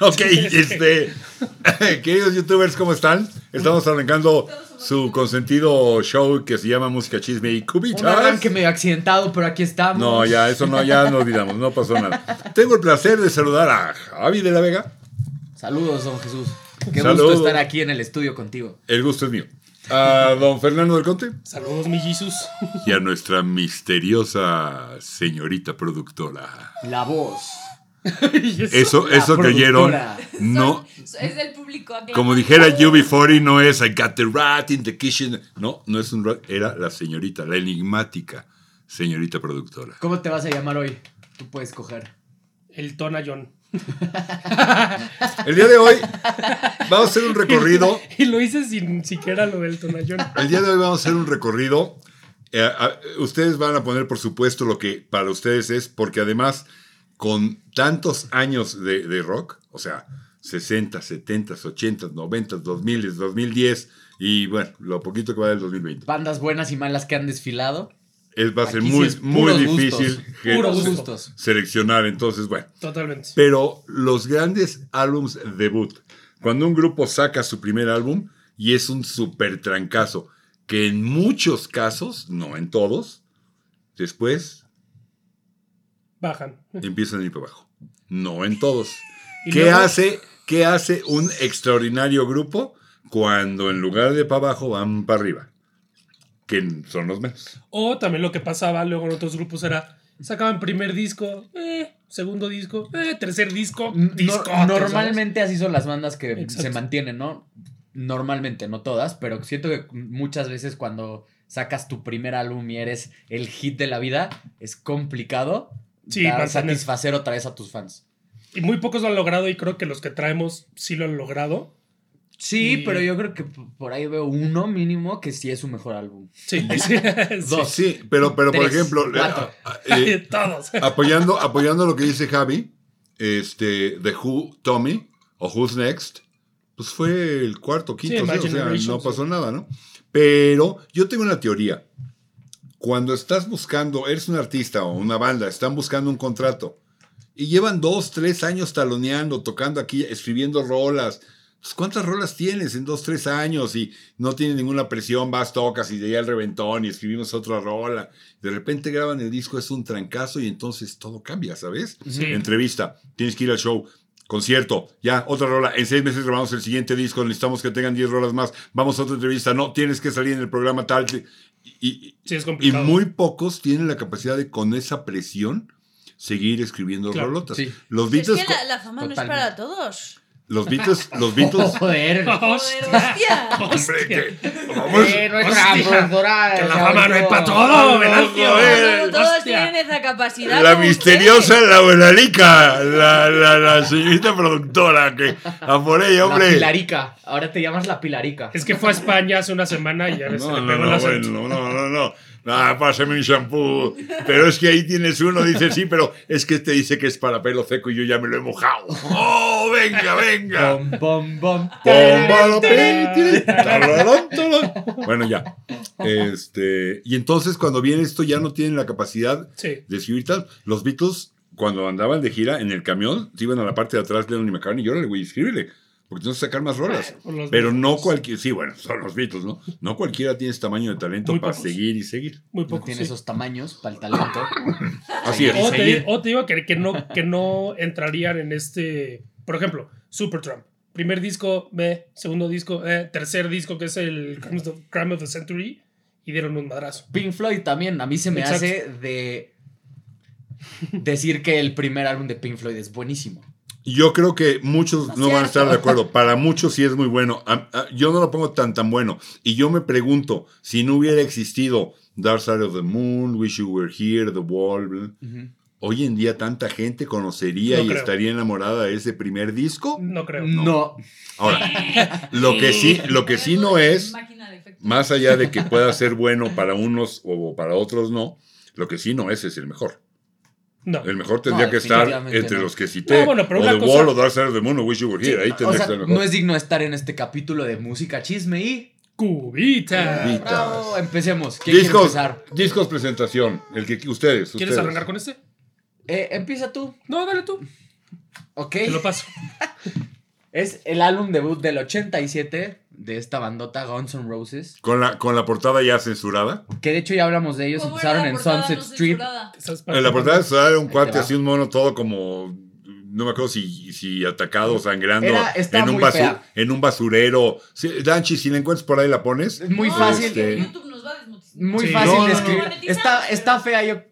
Ok, este, queridos youtubers, ¿cómo están? Estamos arrancando su consentido show que se llama Música Chisme y Un Cubitas. arranque medio accidentado, pero aquí estamos. No, ya, eso no, ya no olvidamos, no pasó nada. Tengo el placer de saludar a Javi de la Vega. Saludos, don Jesús. Qué gusto estar aquí en el estudio contigo. El gusto es mío. A don Fernando del Conte Saludos, mi Jesus. y a nuestra misteriosa señorita productora. La voz. Eso, eso que oyeron, productora. no, Es del público. Como dijera UB40, no es I got the rat in the kitchen. No, no es un rat, era la señorita, la enigmática señorita productora. ¿Cómo te vas a llamar hoy? Tú puedes coger. El Tona John. El día de hoy vamos a hacer un recorrido. Y lo hice sin siquiera lo del Tona John. El día de hoy vamos a hacer un recorrido. Eh, a- ustedes van a poner, por supuesto, lo que para ustedes es, porque además, con tantos años de, de rock, o sea, 60, 70, 80, 90, 2000, 2010 y bueno, lo poquito que va del 2020. Bandas buenas y malas que han desfilado. Es, va a ser Aquí muy, muy difícil gustos. seleccionar. Entonces, bueno. Totalmente. Pero los grandes álbums debut, cuando un grupo saca su primer álbum y es un súper trancazo, que en muchos casos, no en todos, después Bajan. empiezan a ir para abajo. No en todos. ¿Qué luego- hace, ¿Qué hace un extraordinario grupo cuando en lugar de para abajo van para arriba? Que son los menos. O también lo que pasaba luego en otros grupos era, sacaban primer disco, eh, segundo disco, eh, tercer disco, No- disco. normalmente así son las bandas que Exacto. se mantienen, ¿no? Normalmente, no todas, pero siento que muchas veces cuando sacas tu primer álbum y eres el hit de la vida, es complicado Sí, dar- satisfacer otra vez a tus fans. Y muy pocos lo han logrado y creo que los que traemos sí lo han logrado. Sí, Y- pero yo creo que por ahí veo uno mínimo que sí es su mejor álbum. Sí, sí. Dos. Sí, pero, pero por ejemplo, eh, eh, Todos. apoyando, apoyando lo que dice Javi, este, The Who, Tommy, o Who's Next, pues fue el cuarto, quinto, Sí, sí, My o sea, no pasó nada, ¿no? Pero yo tengo una teoría. Cuando estás buscando, eres un artista o una banda, están buscando un contrato y llevan dos, tres años taloneando, tocando aquí, escribiendo rolas. ¿Cuántas rolas tienes en dos, tres años? Y no tienen ninguna presión, vas, tocas y de ahí al reventón y escribimos otra rola. De repente graban el disco, es un trancazo y entonces todo cambia, ¿sabes? Sí. Entrevista, tienes que ir al show, concierto, ya, otra rola. En seis meses grabamos el siguiente disco, necesitamos que tengan 10 rolas más. Vamos a otra entrevista, no, tienes que salir en el programa tal. Y, y- Sí, es y complicado. muy pocos tienen la capacidad de, con esa presión, seguir escribiendo Claro, rolotas. sí. Los Es Beatles, que la, la fama no es Totalmente. para todos. Los Beatles, los Beatles, Joder. Joder, hostia. hombre, que vamos, Eh, nuestra hostia, productora que la fama no es para todo, Venancio. No todos tienen esa capacidad. la misteriosa Laura Lica, la, la, la señorita productora, que a por ella, La hombre. Pilarica. Ahora te llamas la Pilarica. Es que fue a España hace una semana y ya ves, se No, le no, pegó no, acento. bueno, no, no, no. Ah, pásame un shampoo. Pero es que ahí tienes uno, dice sí, pero es que este dice que es para pelo seco y yo ya me lo he mojado. ¡Oh, venga, venga! Bom, bom, bom. Bueno, ya. Este, y entonces cuando viene esto ya no tienen la capacidad Sí. de escribir tal. Los Beatles, cuando andaban de gira en el camión, se iban a la parte de atrás de Lennon y McCartney y órale, güey, escríbele. Porque tienes que sacar más rolas. Pero no Beatles. cualquier, sí, bueno, son los Beatles, ¿no? No cualquiera tiene este tamaño de talento Muy para pocos. seguir y seguir. Muy No poco. tiene sí. esos tamaños para el talento. Así es. O te, o te digo que, que no, que no entrarían en este. Por ejemplo, Supertramp. Primer disco, me. Segundo disco, eh. Tercer disco, que es el Crime of the- Crime of the Century. Y dieron un madrazo. Pink Floyd también. A mí se me Exacto. hace de decir que el primer álbum de Pink Floyd es buenísimo. Yo creo que muchos No no van a estar de acuerdo. Para muchos sí es muy bueno. A- a- yo no lo pongo tan tan bueno. Y yo me pregunto, si no hubiera existido Dark Side of the Moon, Wish You Were Here, The Wall, hoy en día tanta gente conocería No y creo. estaría enamorada de ese primer disco. No creo. No. Ahora, lo que sí, lo que sí no es, más allá de que pueda ser bueno para unos o para otros no, lo que sí no es es el mejor. No. El mejor tendría No, que estar entre no. los que cité. No, bueno, pero o una The cosa- Wall o Dark Side of the Moon o Wish You Were Here. Ahí O sea, que estar no es digno de estar en este capítulo de música, chisme y. Cubita. Cubita. Bravo, empecemos. ¿Quién quiere Discos, empezar? discos presentación. El que ustedes. ¿Quieres ustedes. arrancar con este? Eh, empieza tú. No, dale tú. Ok. Te lo paso. Es el álbum debut del 87 de esta bandota Guns N' Roses. Con la, con la portada ya censurada. Que de hecho ya hablamos de ellos. ¿Cómo Empezaron en Sunset no Street. En la portada censurada era un cuate así, un mono todo como. No me acuerdo si, si atacado o sangrando Era- en, un muy basu- fea. en un basurero. Sí, Danchi, si la encuentras por ahí la pones. Es muy No, fácil. Este- YouTube nos va a. Muy Sí. fácil No, de no, no. escribir. Está, está fea, yo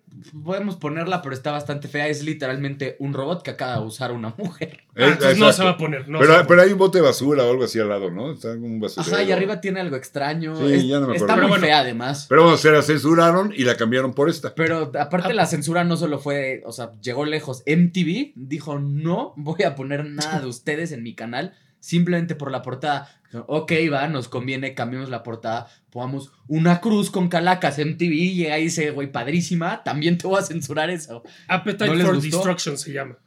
podemos ponerla, pero está bastante fea. Es literalmente un robot que acaba de usar una mujer. Ah, no se va a poner. No se pero, va a pero hay un bote de basura o algo así al lado, ¿no? Está como un basurero. Ajá, y arriba tiene algo extraño. Sí, Es- ya no me está acuerdo. muy Pero bueno. fea además. Pero bueno, se la censuraron y la cambiaron por esta. Pero Ah. aparte la censura no solo fue, o sea, llegó lejos. MTV dijo, no voy a poner nada de ustedes en mi canal simplemente por la portada. Ok, va, nos conviene, cambiemos la portada, pongamos una cruz con calacas MTV y llega y dice, güey, padrísima, también te voy a censurar eso. Appetite ¿No for gustó? Destruction se llama.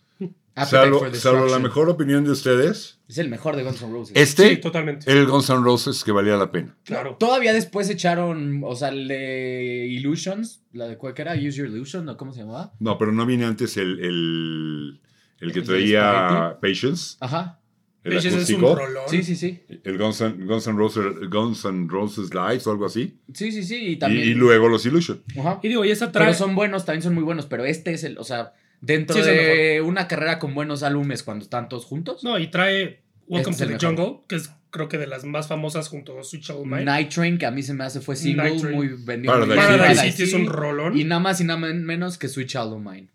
Appetite Salvo, for salvo la Destruction. mejor opinión de ustedes. Es el mejor de Guns N' Roses. Este, Sí, totalmente. el Guns N' Roses que valía la pena. Claro. Todavía después echaron, o sea, el de Illusions, la de cuál era, Use Your Illusion, ¿o cómo se llamaba? No, pero no viene antes el, el, el que ¿El del traía Patience, Ajá. El Ese es un rolón. Sí, sí, sí. el Guns N' Guns N' Roses, Guns N' Roses Lives o algo así, Sí, sí, sí. Y también. y luego los Illusion. Ajá. Y digo, y esa Pero trae. son buenos, también son muy buenos, pero este es el, o sea, dentro Sí, de una carrera con buenos álbumes cuando están todos juntos. No, y trae Welcome Este to es the el mejor. Jungle, que es creo que de las más famosas junto a Switch All Mine. Night Train, que a mí se me hace fue single, Night muy vendido. Paradise. City. Es un rolón. Y nada más y nada men- menos que Switch All Mine.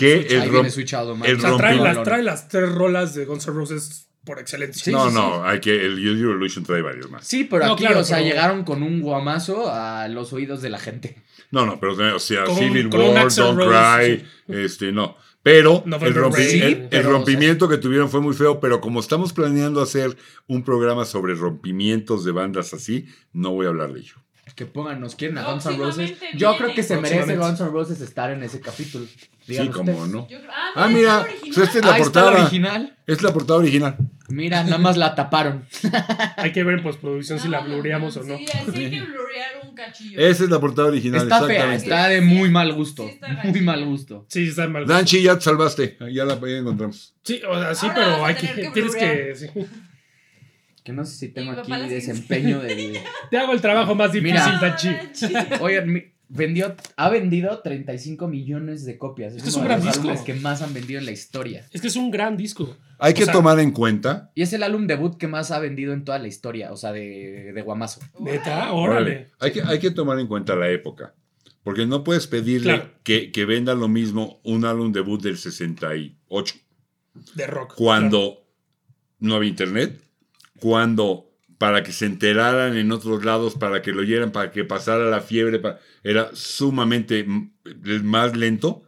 Que el Switch of Mine. el o sea, trae las, trae las tres rolas de Guns N' Roses por excelencia. Sí, no, sí, no, hay que el Use Your Illusion trae varios más. Sí, pero No, aquí, claro, o sea, pero- llegaron con un guamazo a los oídos de la gente. No, no, pero o sea, Con Civil con War, Don't Rose, Cry, este, no. Pero el, November rompi- el- Sí, el pero, rompimiento que tuvieron fue muy feo, pero como estamos planeando hacer un programa sobre rompimientos de bandas así, no voy a hablar de ello. Que pongan, nos quieren a Guns N' Roses. Yo viene. creo que se merece. Guns N' Roses estar en ese capítulo. Sí, como ustedes. no. Yo creo- ah, Ah, mira, original. esta es la Ahí está la portada. original. Es la portada original. Mira, nada más la taparon. Hay que ver en postproducción si la No, blureamos o no. Sí, sí hay que blurear un cachillo. Esa es la portada original, Está fea, exactamente. está de muy mal gusto. Sí, está Muy mal gusto. Sí, está mal. Danchi, ya te salvaste. Ya la ya encontramos. Sí, o sea, sí, Ahora pero vas a hay que, tener que tienes que. sí. Que no sé si tengo aquí desempeño de... Te hago el trabajo más difícil, Mira. Danchi. Oigan, mi- vendió, ha vendido 35 millones de copias. Este es uno un de gran los disco. álbumes que más han vendido en la historia. Es que es un gran disco. Hay O que sea- tomar en cuenta. Y es el álbum debut que más ha vendido en toda la historia, o sea, de, de Guamazo. Neta, Órale. órale. Hay que, hay que tomar en cuenta la época. Porque no puedes pedirle Claro. que, que venda lo mismo un álbum debut del 68. De rock. Cuando no había internet. Cuando para que se enteraran en otros lados, para que lo oyeran, para que pasara la fiebre, pa- era sumamente mm, más lento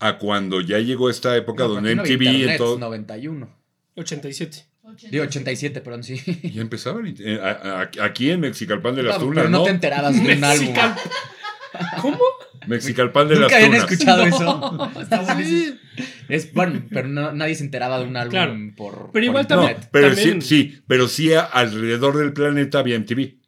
a cuando ya llegó esta época No, donde MTV y internet, todo... 91. Claro. 87. Digo, 87, perdón, sí. Ya empezaba eh, a- a- aquí en Mexicalpan de las No, Tunas, pero no, ¿no? te enterabas de un álbum. ¿Cómo? Mexicalpan de las Nunca habían Tunas. escuchado eso. Está buenísimo. Es, bueno, pero no- nadie se enteraba de un álbum Claro. por. Pero igual por No, internet. pero También- sí, sí, pero sí a- alrededor del planeta había MTV.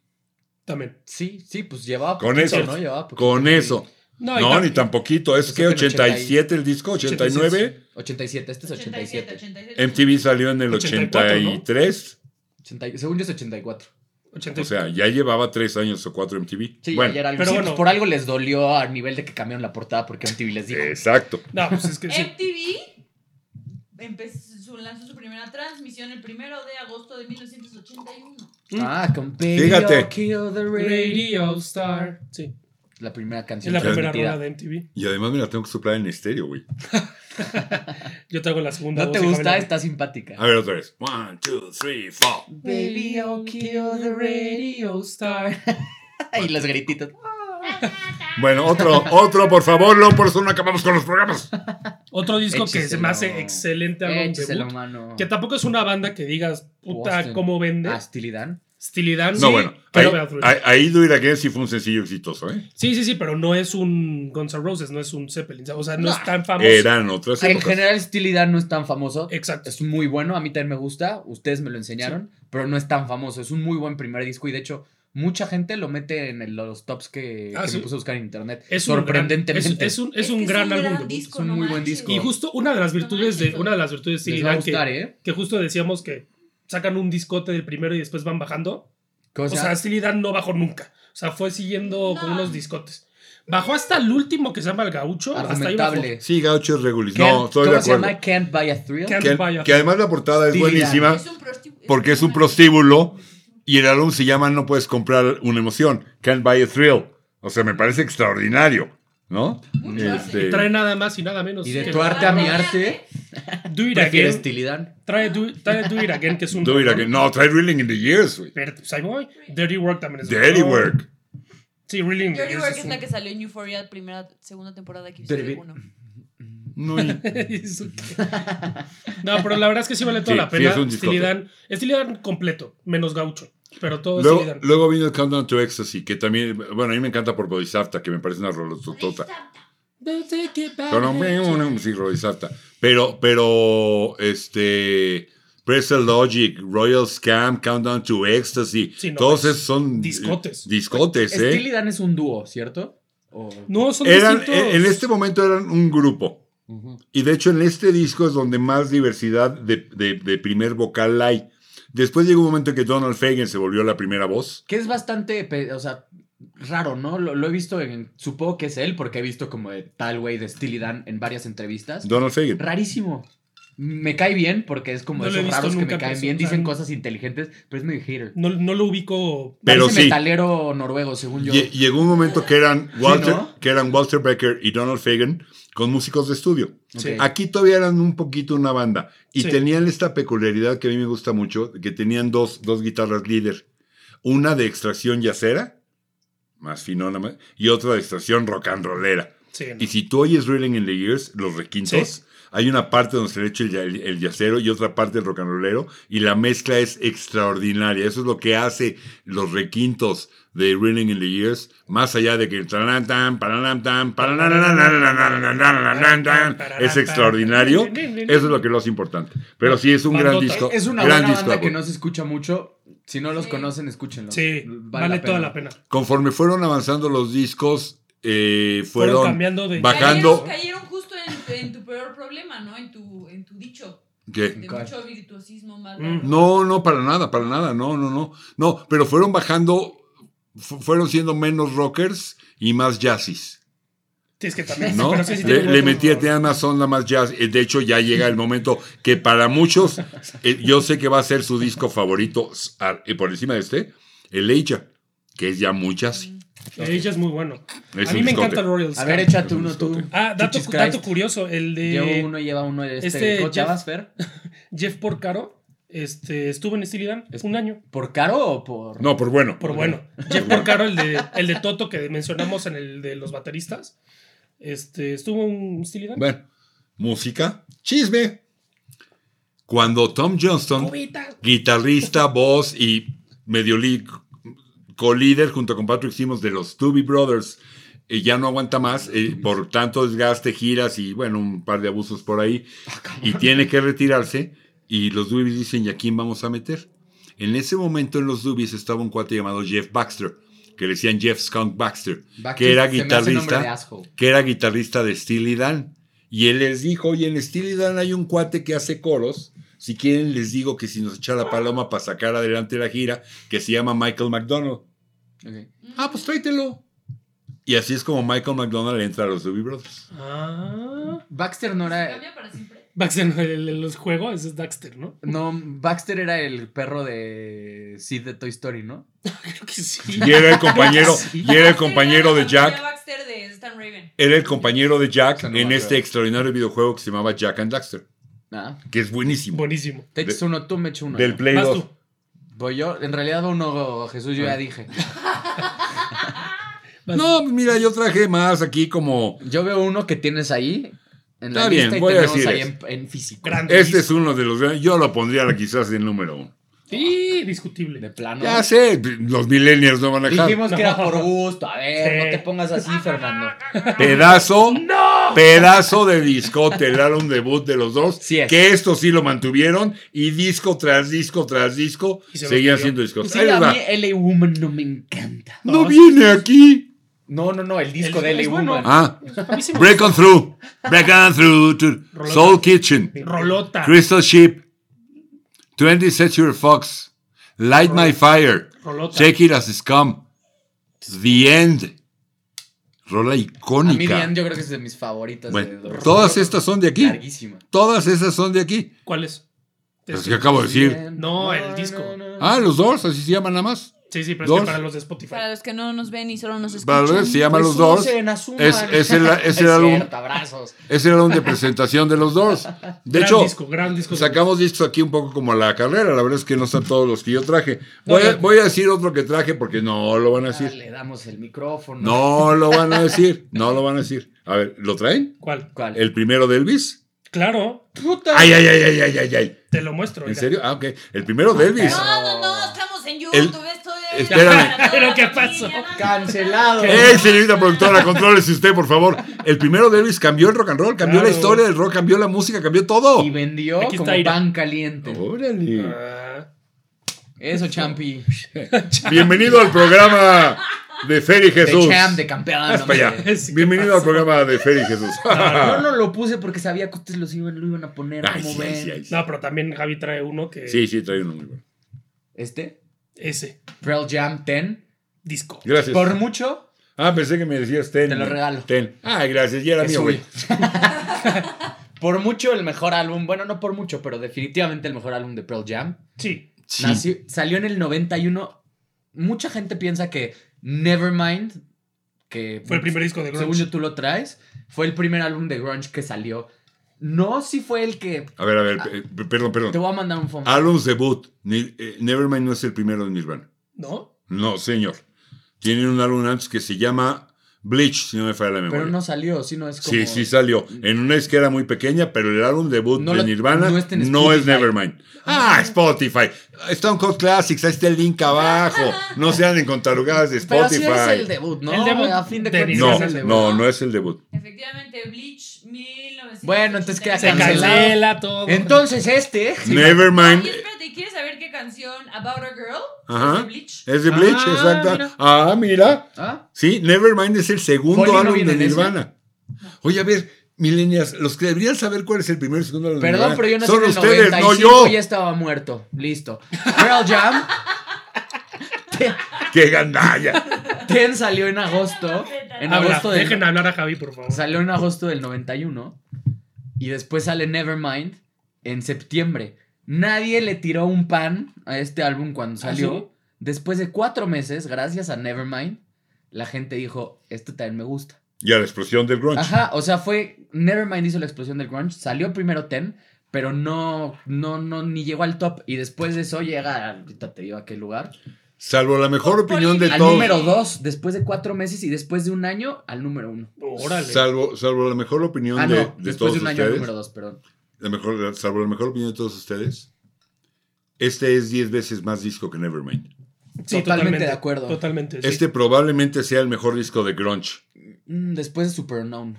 También. Sí, sí, pues llevaba Con poquito, eso, ¿no? Llevaba poquito. Con eso. No, y No, ni tan poquito. Es que es que en 87 el disco, 89. 87, este es 87. 87. MTV salió en el 84, ¿no? 83. 80 según yo es 84. 80. O sea, ya llevaba tres años o cuatro MTV. Sí, bueno, ya era algo. pero sí, bueno. pues por algo les dolió a nivel de que cambiaron la portada porque MTV les dijo. exacto. No, pues es que sí. MTV empezó, lanzó su primera transmisión el primero de agosto de 1981. Ah, con Fíjate. I'll Kill the Radio. Radio Star. Sí. La primera Es canción. la primera rola de MTV. Y además me la tengo que soplar en estéreo, güey. Yo traigo la segunda ¿No te voz gusta? Javier- Está simpática. A ver otra vez. One, two, three, four. Baby, I'll kill the radio star. y los grititos. Bueno, otro, otro, por favor, no, por eso no acabamos con los programas. Otro disco que se me hace excelente álbum Écheselo, debut. mano. Que tampoco es una banda que digas, puta, cómo vende. Ah, Steely Dan. Steely Dan, No, sí, bueno, pero ahí, ahí, Do It Again sí fue un sencillo exitoso, ¿eh? Sí, sí, sí, pero no es un Guns N' Roses, no es un Zeppelin. O sea, no, No. es tan famoso. Eran otras En general, Steely Dan no es tan famoso. Exacto. Es muy bueno, a mí también me gusta. Ustedes me lo enseñaron, pero no es tan famoso. Es un muy buen primer disco y de hecho, mucha gente lo mete en el- los tops que, Ah, que sí. me puse a buscar en internet. Es un gran- sorprendentemente. es, es un, es Es un gran álbum. disco, Es un no muy buen disco. Y justo una de las virtudes de una de las virtudes de que, gustar, ¿eh? que justo decíamos que sacan un discote del primero y después van bajando. ¿Cómo O se sea? Steely Dan no bajó nunca. O sea, fue siguiendo con No. unos discotes. Bajó hasta el último que se llama el gaucho. Hasta ahí bajó. Argumentable. Sí, Gaucho es regulis. Can't- No, estoy de ¿Cómo se acuerdo. llama? Can't Buy a Thrill. Can't Que, buy a- que además la portada es buenísima Es porque es un prostíbulo y el álbum se llama No puedes comprar una emoción. Can't buy a thrill. O sea, me parece extraordinario, ¿no? Este, Y trae nada más y nada menos. Y de tu arte a mi arte, Do It Again. Trae Do, trae Do It Again, que es un. Do It rolón. Again. No, trae Reeling in the Years, güey. Pero, pues ahí voy. Dirty Work también es Dirty. Work. Sí, Reeling in the Dirty Years Work es es un- la que salió en Euphoria, primera, segunda temporada de Dirty Equipo Work. 1. No, no, pero la verdad es que sí vale toda Sí, la sí, pena. es un Steely Dan completo, menos gaucho. Pero todo luego, Steely Dan. luego vino el Countdown to Ecstasy, que también, bueno, a mí me encanta por Bodhisattva, que me parece una rolototota. Pero no, sí, Bodhisattva. Pero, pero, este, Pretzel Logic, Royal Scam, Countdown to Ecstasy, Sí, no, todos es esos son discotes. discotes, ¿eh? Steely Dan es un dúo, ¿cierto? O- No, son Eran, distintos. en este momento eran un grupo. Y de hecho en este disco es donde más diversidad de, de- de primer vocal hay. Después llegó un momento en que Donald Fagen se volvió la primera voz. Que es bastante, o sea, raro, ¿no? Lo, lo he visto en. Supongo que es él, porque he visto como de tal güey de Steely Dan en varias entrevistas. Donald Fagen. Rarísimo. Me cae bien porque es como No esos raros que me en caen bien, dicen cosas inteligentes, pero es medio hater. No, no lo ubico. Pero Parece sí. metalero noruego, según yo. Lle- Llegó un momento que eran Walter, ¿no? que eran Walter Becker y Donald Fagen con músicos de estudio. Sí. Ok. Aquí todavía eran un poquito una banda. Y Sí. tenían esta peculiaridad que a mí me gusta mucho, que tenían dos, dos guitarras líder. Una de extracción yacera, más finona, más- y otra de extracción rock and rollera. Sí, no. Y si tú oyes Reeling in the Years, los requintos, Sí. hay una parte donde se le echa el, ya- el- el yacero y otra parte el rock and rollero, y la mezcla es extraordinaria. Eso es lo que hace los requintos de Reeling in the Years, más allá de que es extraordinario, eso es lo que lo hace importante. Pero sí es un gran disco. Es una gran disco, banda que no se escucha mucho. Si no los conocen, escúchenlos. Sí, vale, toda la pena. Conforme fueron avanzando los discos, eh, fueron, cambiando bajando. Cayeron, justo en, en, tu peor problema, ¿no? En tu, en tu dicho. ¿Qué? De mucho virtuosismo, malo. No, no, para nada, para nada, no, no, no. No, pero fueron bajando fueron siendo menos rockers y más jazzis, Sí, es que también. ¿no? pero sí, sí le le buenos- metía, tenían más onda, más jazz. Eh, De hecho, ya llega el momento que para muchos, eh, yo sé que va a ser su disco favorito a- eh, por encima de este, el Eija, que es ya muy jazzy. Ella es muy bueno. Es a mí me discote. encanta el Royal A ver, échate uno tú. Ah, dato, curioso, el de Llevo uno, lleva uno. Este, Este ¿Cómo te Jeff-? Jeff Porcaro, este, estuvo en Steely Dan Es- un año. ¿Por caro o por.? No, por bueno. Por bueno. Jeff Porcaro, el de, el de Toto que mencionamos en el de los bateristas, este, estuvo en Steely Dan. Bueno, música, chisme. Cuando Tom Johnston Cubita. guitarrista, voz y medio co-líder junto con Patrick Simmons de los Doobie Brothers. eh, ya no aguanta más eh, por tanto desgaste, giras y bueno, un par de abusos por ahí. Y tiene que retirarse. Y los Doobies dicen, ¿y a quién vamos a meter? En ese momento en los Doobies estaba un cuate llamado Jeff Baxter, que le decían Jeff Skunk Baxter, que era guitarrista, que era guitarrista de Steely Dan. Y él les dijo, oye, en Steely Dan hay un cuate que hace coros. Si quieren, les digo que si nos echa la paloma para sacar adelante la gira, que se llama Michael McDonald. Ok. Ah, pues tráetelo. Y así es como Michael McDonald entra a los Doobie Brothers. Ah. Baxter no era. Baxter, el, el- los juegos, ese es Daxter, ¿no? No, Baxter era el perro de Sid de Toy Story, ¿no? Creo que sí. Y era el compañero, Sí. y era el compañero de Jack. Baxter de Stan Raven. Era el compañero de Jack no en este extraordinario videojuego que se llamaba Jack and Daxter, Ah. que es buenísimo. Buenísimo. Te echas uno, tú me echo uno. Del. Play Vas 2. tú. Voy yo, en realidad uno, Jesús, yo Ah. ya dije. Vas. No, mira, yo traje más aquí como Yo veo uno que tienes ahí. En la Está bien, lista y voy a decir ahí en, en físico. Grande. Este es uno de los grandes. Yo lo pondría quizás en número uno. Sí, discutible. De plano. Ya sé, los millennials no van a dejar. Dijimos que era No. por gusto. A ver, Sí. no te pongas así, Fernando. Pedazo, Pedazo de discote, el álbum debut de los dos. Sí es. Que esto sí lo mantuvieron y disco tras disco tras disco se seguían los haciendo discos. Sí, a mí LA Woman no me encanta. No No, viene aquí. No, no, no, el disco El de LA bueno. Woman. Ah, Break on Through. Break on Through to Rolota. Soul Kitchen. Rolota. Crystal Ship. 20 Century Fox. Light My Fire. Rolota. Take It As It's Come. The End. Rola A mí icónica. Diane yo creo que es de mis favoritas. de Bueno, todas estas son de aquí. Larguísima. Todas esas son de aquí. ¿Cuál es? Pues que acabo de decir. No, el disco. Ah, los dos, así se llaman nada más. Sí, sí, pero es que para los de Spotify. Para los que no nos ven y solo nos Para escuchan. ver, se llaman Pues los dos. Es, es el, es Es el álbum, cierto, abrazos. es el álbum de presentación de los dos. De gran hecho, disco, gran disco. sacamos discos aquí un poco como a la carrera. La verdad es que no están todos los que yo traje. Voy a, voy a decir otro que traje porque no lo van a Ah, decir. le damos el micrófono. No lo van a decir. No lo van a decir. A ver, ¿lo traen? ¿Cuál? ¿Cuál? ¿El primero de Elvis? Claro, puta. Ay, ay, ay, ay, ay, ay, ay. te lo muestro. ¿En serio? Ah, ok. El primero de Elvis. No, no, no, estamos en YouTube. El- esto es Espérame. para toda ¿Pero la qué familia, pasó? ¿no? Cancelado. ¡Ey, señorita productora, contrólese usted, por favor! El primero de Elvis cambió el rock and roll, cambió la historia del rock, cambió la música, cambió todo. Y vendió Aquí como está pan caliente. ¡Órale! Ah, Eso, Champi. Bienvenido al programa de Fer y Jesús. De champ, de campeón. Haz para allá. hombre. Sí, ¿qué Bienvenido al programa de Fer y Jesús. Yo no lo puse porque sabía que ustedes los iban, lo iban a poner. Ay, como sí, ven. sí, ay, sí. no, pero también Javi trae uno que. Sí, sí, trae uno muy bueno. Este, Ese. Pearl Jam 10. Disco. Gracias. Por mucho, Ah, pensé que me decías ten. Te lo regalo. Ten. Ay, gracias, ya era es mío, güey. por mucho el mejor álbum. Bueno, no por mucho, pero definitivamente el mejor álbum de Pearl Jam. Sí. Sí. Nació- salió en el 91. Mucha gente piensa que Nevermind, que Fue el primer disco de según Grunge. yo tú lo traes, fue el primer álbum de grunge que salió. No, si fue el que... A ver, a ver, pe- pe- perdón, Te perdón. voy a mandar un phone. Álbums debut. Ni- eh, Nevermind no es el primero de Nirvana. ¿No? No, señor. Tienen un álbum antes que se llama Bleach, si no me falla la memoria. pero no salió, sino es como... Sí, sí salió. En una disquera muy pequeña, pero el álbum debut No de lo- Nirvana no es Spotify. Nevermind. Ah, Spotify. Stone Cold Classics, ahí está el link abajo. No se anden con tarugadas de Pero sí Spotify. es el debut, ¿no? El debut a fin de, de cuentas no, es el debut. no, no es el debut. Efectivamente, Bleach 1900. Bueno, entonces queda Se Cancelado. cancela todo. Entonces este... Nevermind ¿quieres saber qué canción About a Girl? Ajá. Es de Bleach. es de Bleach, Ah, exacto. mira. Ah, mira. ¿Ah? Sí, Nevermind es el segundo no álbum de ese. Nirvana. Oye, a ver, milenias, los que deberían saber cuál es el primero y segundo álbum de Perdón, pero yo nací son en el ustedes, 95 no yo. ya estaba muerto. Listo. Pearl Jam. ¡Qué gandalla! Ten salió en agosto. En Habla, agosto del, dejen hablar a Javi, por favor. Salió en agosto del 91. Y después sale Nevermind en septiembre. Nadie le tiró un pan a este álbum cuando ¿Ah, salió. sí? Después de cuatro meses, gracias a Nevermind, la gente dijo, esto también me gusta. Y a la explosión del grunge. Ajá, o sea, fue. Nevermind hizo la explosión del grunge. Salió primero Ten, pero no, no, no, ni llegó al top. Y después de eso llega, ahorita te digo a qué lugar. Salvo la mejor opinión de Al todos. número dos, después de cuatro meses y después de un año, al número uno. Órale. Salvo, salvo la mejor opinión Ah, de, no, de después todos de un año al número dos, perdón. La mejor, salvo la mejor opinión de todos ustedes. Este es 10 veces más disco que Nevermind. Sí, Totalmente de acuerdo. Totalmente. sí. Este probablemente sea el mejor disco de grunge. Mm, Después de Super Unknown.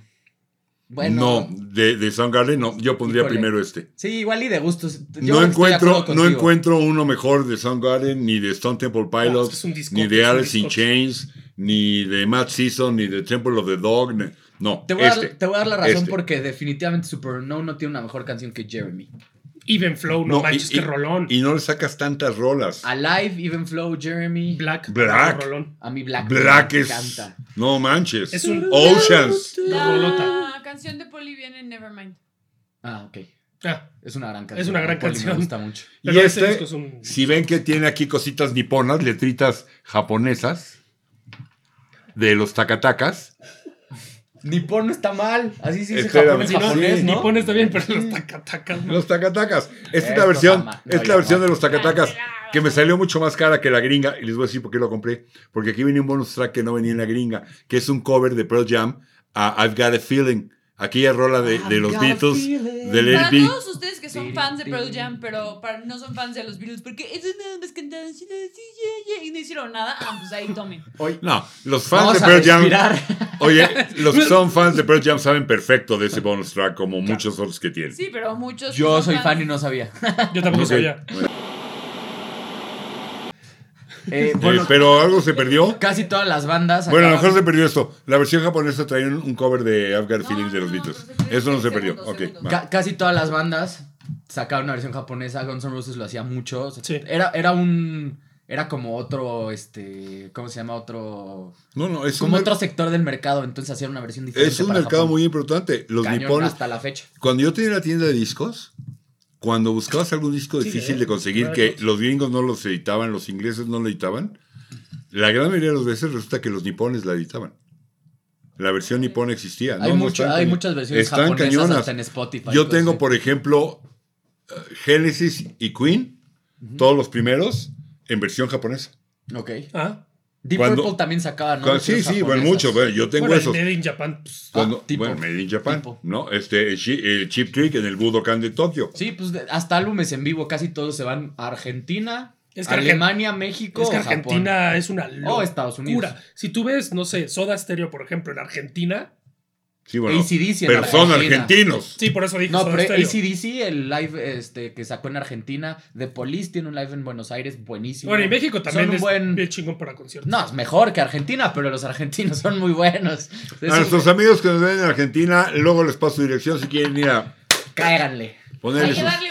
Bueno. No, de, de Soundgarden no. Yo pondría Híjole. primero este. Sí, igual y de gustos. Yo no encuentro, no encuentro uno mejor de Soundgarden, ni de Stone Temple Pilots, es ni de Alice in. Chains, ni de Matt Season, ni de Temple of the Dog. No, Te voy, a este. dar, te voy a dar la razón este. porque definitivamente Super Unknown no tiene una mejor canción que Jeremy. Even Flow, no, No, manches, y- qué rolón. Y no le sacas tantas rolas. Alive, Even Flow, Jeremy. Black. Black. rolón. A mí Black. Black me es. encanta. No manches. Es un- Oceans. Rolota. La canción de Polly viene en Nevermind. Ah, ok. Ah, Es una gran canción. Es una gran Poli canción. Me gusta mucho. Y este este, disco es un. si ven que tiene aquí cositas niponas, letritas japonesas de los takatakas. Nippon no está mal. Así se dice Espérame, japonés, si Si no, japonés, sí, ¿no? ni pones también, pero los tacatacas. ¿no? Los takatakas. Esta es la versión. No, esta la versión de los takatakas que me salió mucho más cara que la gringa. Y les voy a decir por qué lo compré. Porque aquí venía un bonus track que no venía en la gringa, que es un cover de Pearl Jam a I've Got a Feeling. Aquella rola de, de los Beatles, del Para LP. todos ustedes que son fans de Pearl Jam, pero para- no son fans de los Beatles, porque eso nada más yeah, yeah, y no hicieron nada. Ah, pues ahí tomen. Hoy No, los fans vamos de a Pearl Jam. respirar. Oye, los que son fans de Pearl Jam saben perfecto de ese bonus track, como muchos otros que tienen. Sí, pero muchos. Yo son soy fans- fan y no sabía. Yo tampoco Ok, sabía. bueno. Eh, Eh, bueno, pero algo se perdió. casi todas las bandas. Bueno, a lo mejor se perdió esto. La versión japonesa traía un, un cover de I've Got a Feeling No, de los no, no, Beatles. se perdió Eso no se segundos, perdió. Ok, segundos. va. Ca- casi todas las bandas sacaron una versión japonesa. Guns N' Roses lo hacía mucho. O sea, Sí. Era, era un. Era como otro, este. ¿Cómo se llama? Otro. No, no, es un, Como mer- otro sector del mercado. Entonces hacían una versión diferente. es un para mercado Japón. muy importante. Los Cañón nipones. hasta la fecha. Cuando yo tenía la tienda de discos, cuando buscabas algún disco Sí, difícil eh, de conseguir, claro. que los gringos no los editaban, los ingleses no lo editaban, la gran mayoría de las veces resulta que los nipones la editaban. La versión nipona existía. Hay, No, mucho- hay muchas versiones Están japonesas cañonas. hasta en Spotify. Yo tengo, así. por ejemplo, eh, Genesis y Queen, todos los primeros, en versión japonesa. Ok. Ah, Deep Cuando- Purple también sacaba, ¿no? Cuando- sí, sí, bueno, mucho. bueno, yo tengo bueno, el esos. Made in Japan. pues, Cuando- Ah, tipo. bueno, Made in Japan, Tipo. ¿no? Este, el, el Chip Trick en el Budokan de Tokio. Sí, pues hasta álbumes en vivo casi todos se van a Argentina, Es que Alemania, México es que o Japón. Argentina es una O locura. Estados Unidos. Si tú ves, no sé, Soda Stereo, por ejemplo, en Argentina. Sí, bueno. AC/DC en Pero son Argentina. argentinos. Sí, por eso dije No, pero. ACDC, el live este, que sacó en Argentina, The Police tiene un live en Buenos Aires buenísimo. Bueno, y México también Son es buen- bien chingón para conciertos. No, es mejor que Argentina, pero los argentinos son muy buenos. A nuestros amigos que nos ven en Argentina, luego les paso dirección si quieren ir a Cáiganle. ponerle Hay que darle.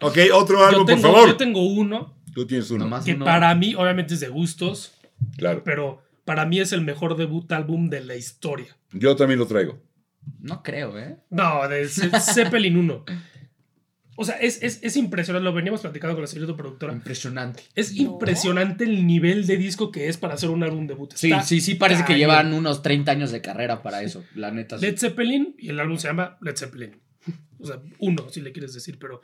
Ok, otro álbum, por tengo, favor. yo tengo uno Tú tienes uno. Nomás que uno. para mí, obviamente es de gustos, Claro. pero para mí es el mejor debut álbum de la historia. Yo también lo traigo. No creo, ¿eh? No, de Ze- Zeppelin 1. O sea, es, es, es impresionante, lo veníamos platicando con la señorita productora. Impresionante. Es No. impresionante el nivel de disco que es para hacer un álbum debut. Sí, Está sí, sí, parece que llevan unos 30 años de carrera para eso, la neta. sí. Led Zeppelin y el álbum se llama Led Zeppelin. O sea, uno, si le quieres decir, pero.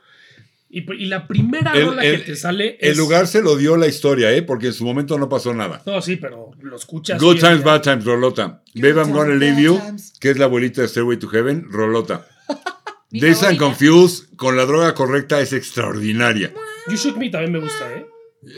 Y, pr- y la primera El- rola el- que te sale El es- lugar se lo dio la historia, ¿eh? Porque en su momento no pasó nada. No, sí, pero lo escuchas. Good Times. Bad Times, Rolota. Babe, I'm Gonna Leave You, que es la abuelita de Stairway to Heaven, Rolota. Dazed and. Confused, con la droga correcta, es extraordinaria. You Shook Me también me gusta, ¿eh?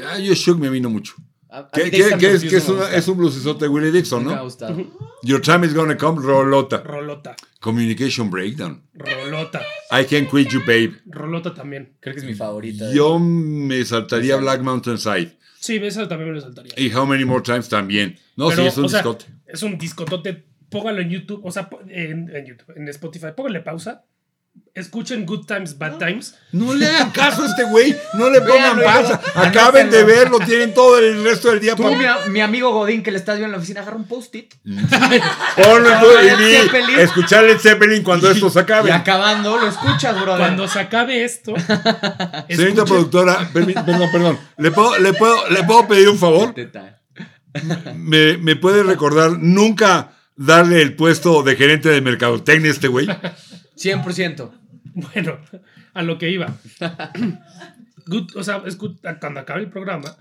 Ah, yo Shook me vino mucho. A- ¿Qué, es, qué es, una- es un bluesote de Willie Dixon, Nunca me ha ¿no? gustado. Your Time is Gonna Come, Rolota. Rolota. Communication Breakdown. Rolota. I Can't Quit You, Babe. Rolota también. Creo que es mi favorita. Yo me saltaría Black Mountain Side. Sí, esa también me lo saltaría. Y How Many More Times también. No, Pero, sí, es un sea, discote. Es un discotote. Póngalo en YouTube, o sea, en, en YouTube, en Spotify. Pónganle pausa. Escuchen Good Times, Bad Times. No le hagan caso a este güey. No le pongan y luego Acaben de verlo. Tienen todo el resto del día Tú, para mi, amigo Godín, que le estás viendo en la oficina, agarra un post-it. Ponlo en y di, Zeppelin. escuchar Led Zeppelin cuando esto se Y acabe. acabando, lo escuchas, brother. Cuando se acabe esto, Señorita productora, perdón, perdón. ¿Le puedo, le, puedo, ¿Le puedo pedir un favor? ¿Me, me puede recordar nunca darle el puesto de gerente de mercadotecnia a este güey? 100%. Bueno, a lo que iba. Good, o sea, escu- cuando acabe el programa,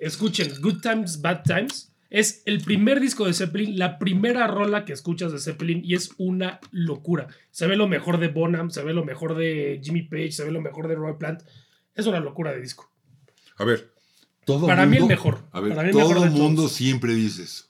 escuchen Good Times, Bad Times. Es el primer disco de Zeppelin, la primera rola que escuchas de Zeppelin y es una locura. Se ve lo mejor de Bonham, se ve lo mejor de Jimmy Page, se ve lo mejor de Roy Plant. Es una locura de disco. A ver, todo Para mí el mundo- mejor. A ver, Para mí el todo mejor de el mundo todos. siempre dice eso.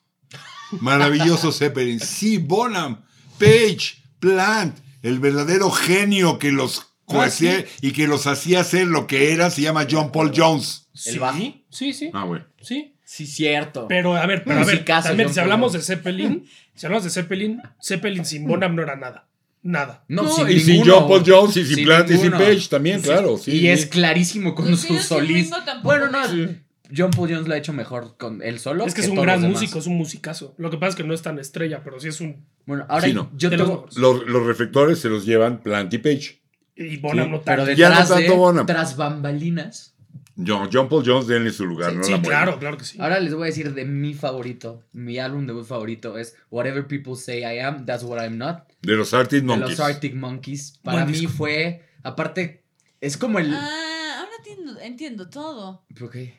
Maravilloso Zeppelin. Sí, Bonham, Page, Plant, el verdadero genio que los Ah, hacía y que los hacía ser lo que era, se llama John Paul Jones. El Sí, bajo. sí, sí, Ah, güey. sí. Sí, cierto. Pero a ver, pero a ver, también si hablamos de Zeppelin, si hablamos de Zeppelin, Zeppelin sin Bonham no era nada. Nada. no, No, sin y sin. John Paul Jones y sin, Sin Plant y sin. Page también, claro. Sí, y sí. es clarísimo con Los su Beatles sin solista. Ringo tampoco. Bueno, no, John Paul Jones lo ha hecho mejor con él solo. Es que es un gran músico, es un musicazo. Lo que pasa es que no es tan estrella, pero sí es un. Bueno, ahora Sí, no. yo de los tengo. Los, los reflectores se los llevan Plant y Page. Y Bonham Sí, no. Pero Ya no detrás tanto de, Bonham. tras bambalinas. John, John Paul Jones, denle su lugar, Sí, no sí, la claro, claro que sí. Ahora les voy a decir de mi favorito. Mi álbum debut favorito es Whatever People Say I Am, That's What I'm Not. De los Arctic De Monkeys. los Arctic Monkeys. Para Buen mí disco. fue. Aparte, es como el. Ah, ahora entiendo, entiendo todo. ¿Por qué?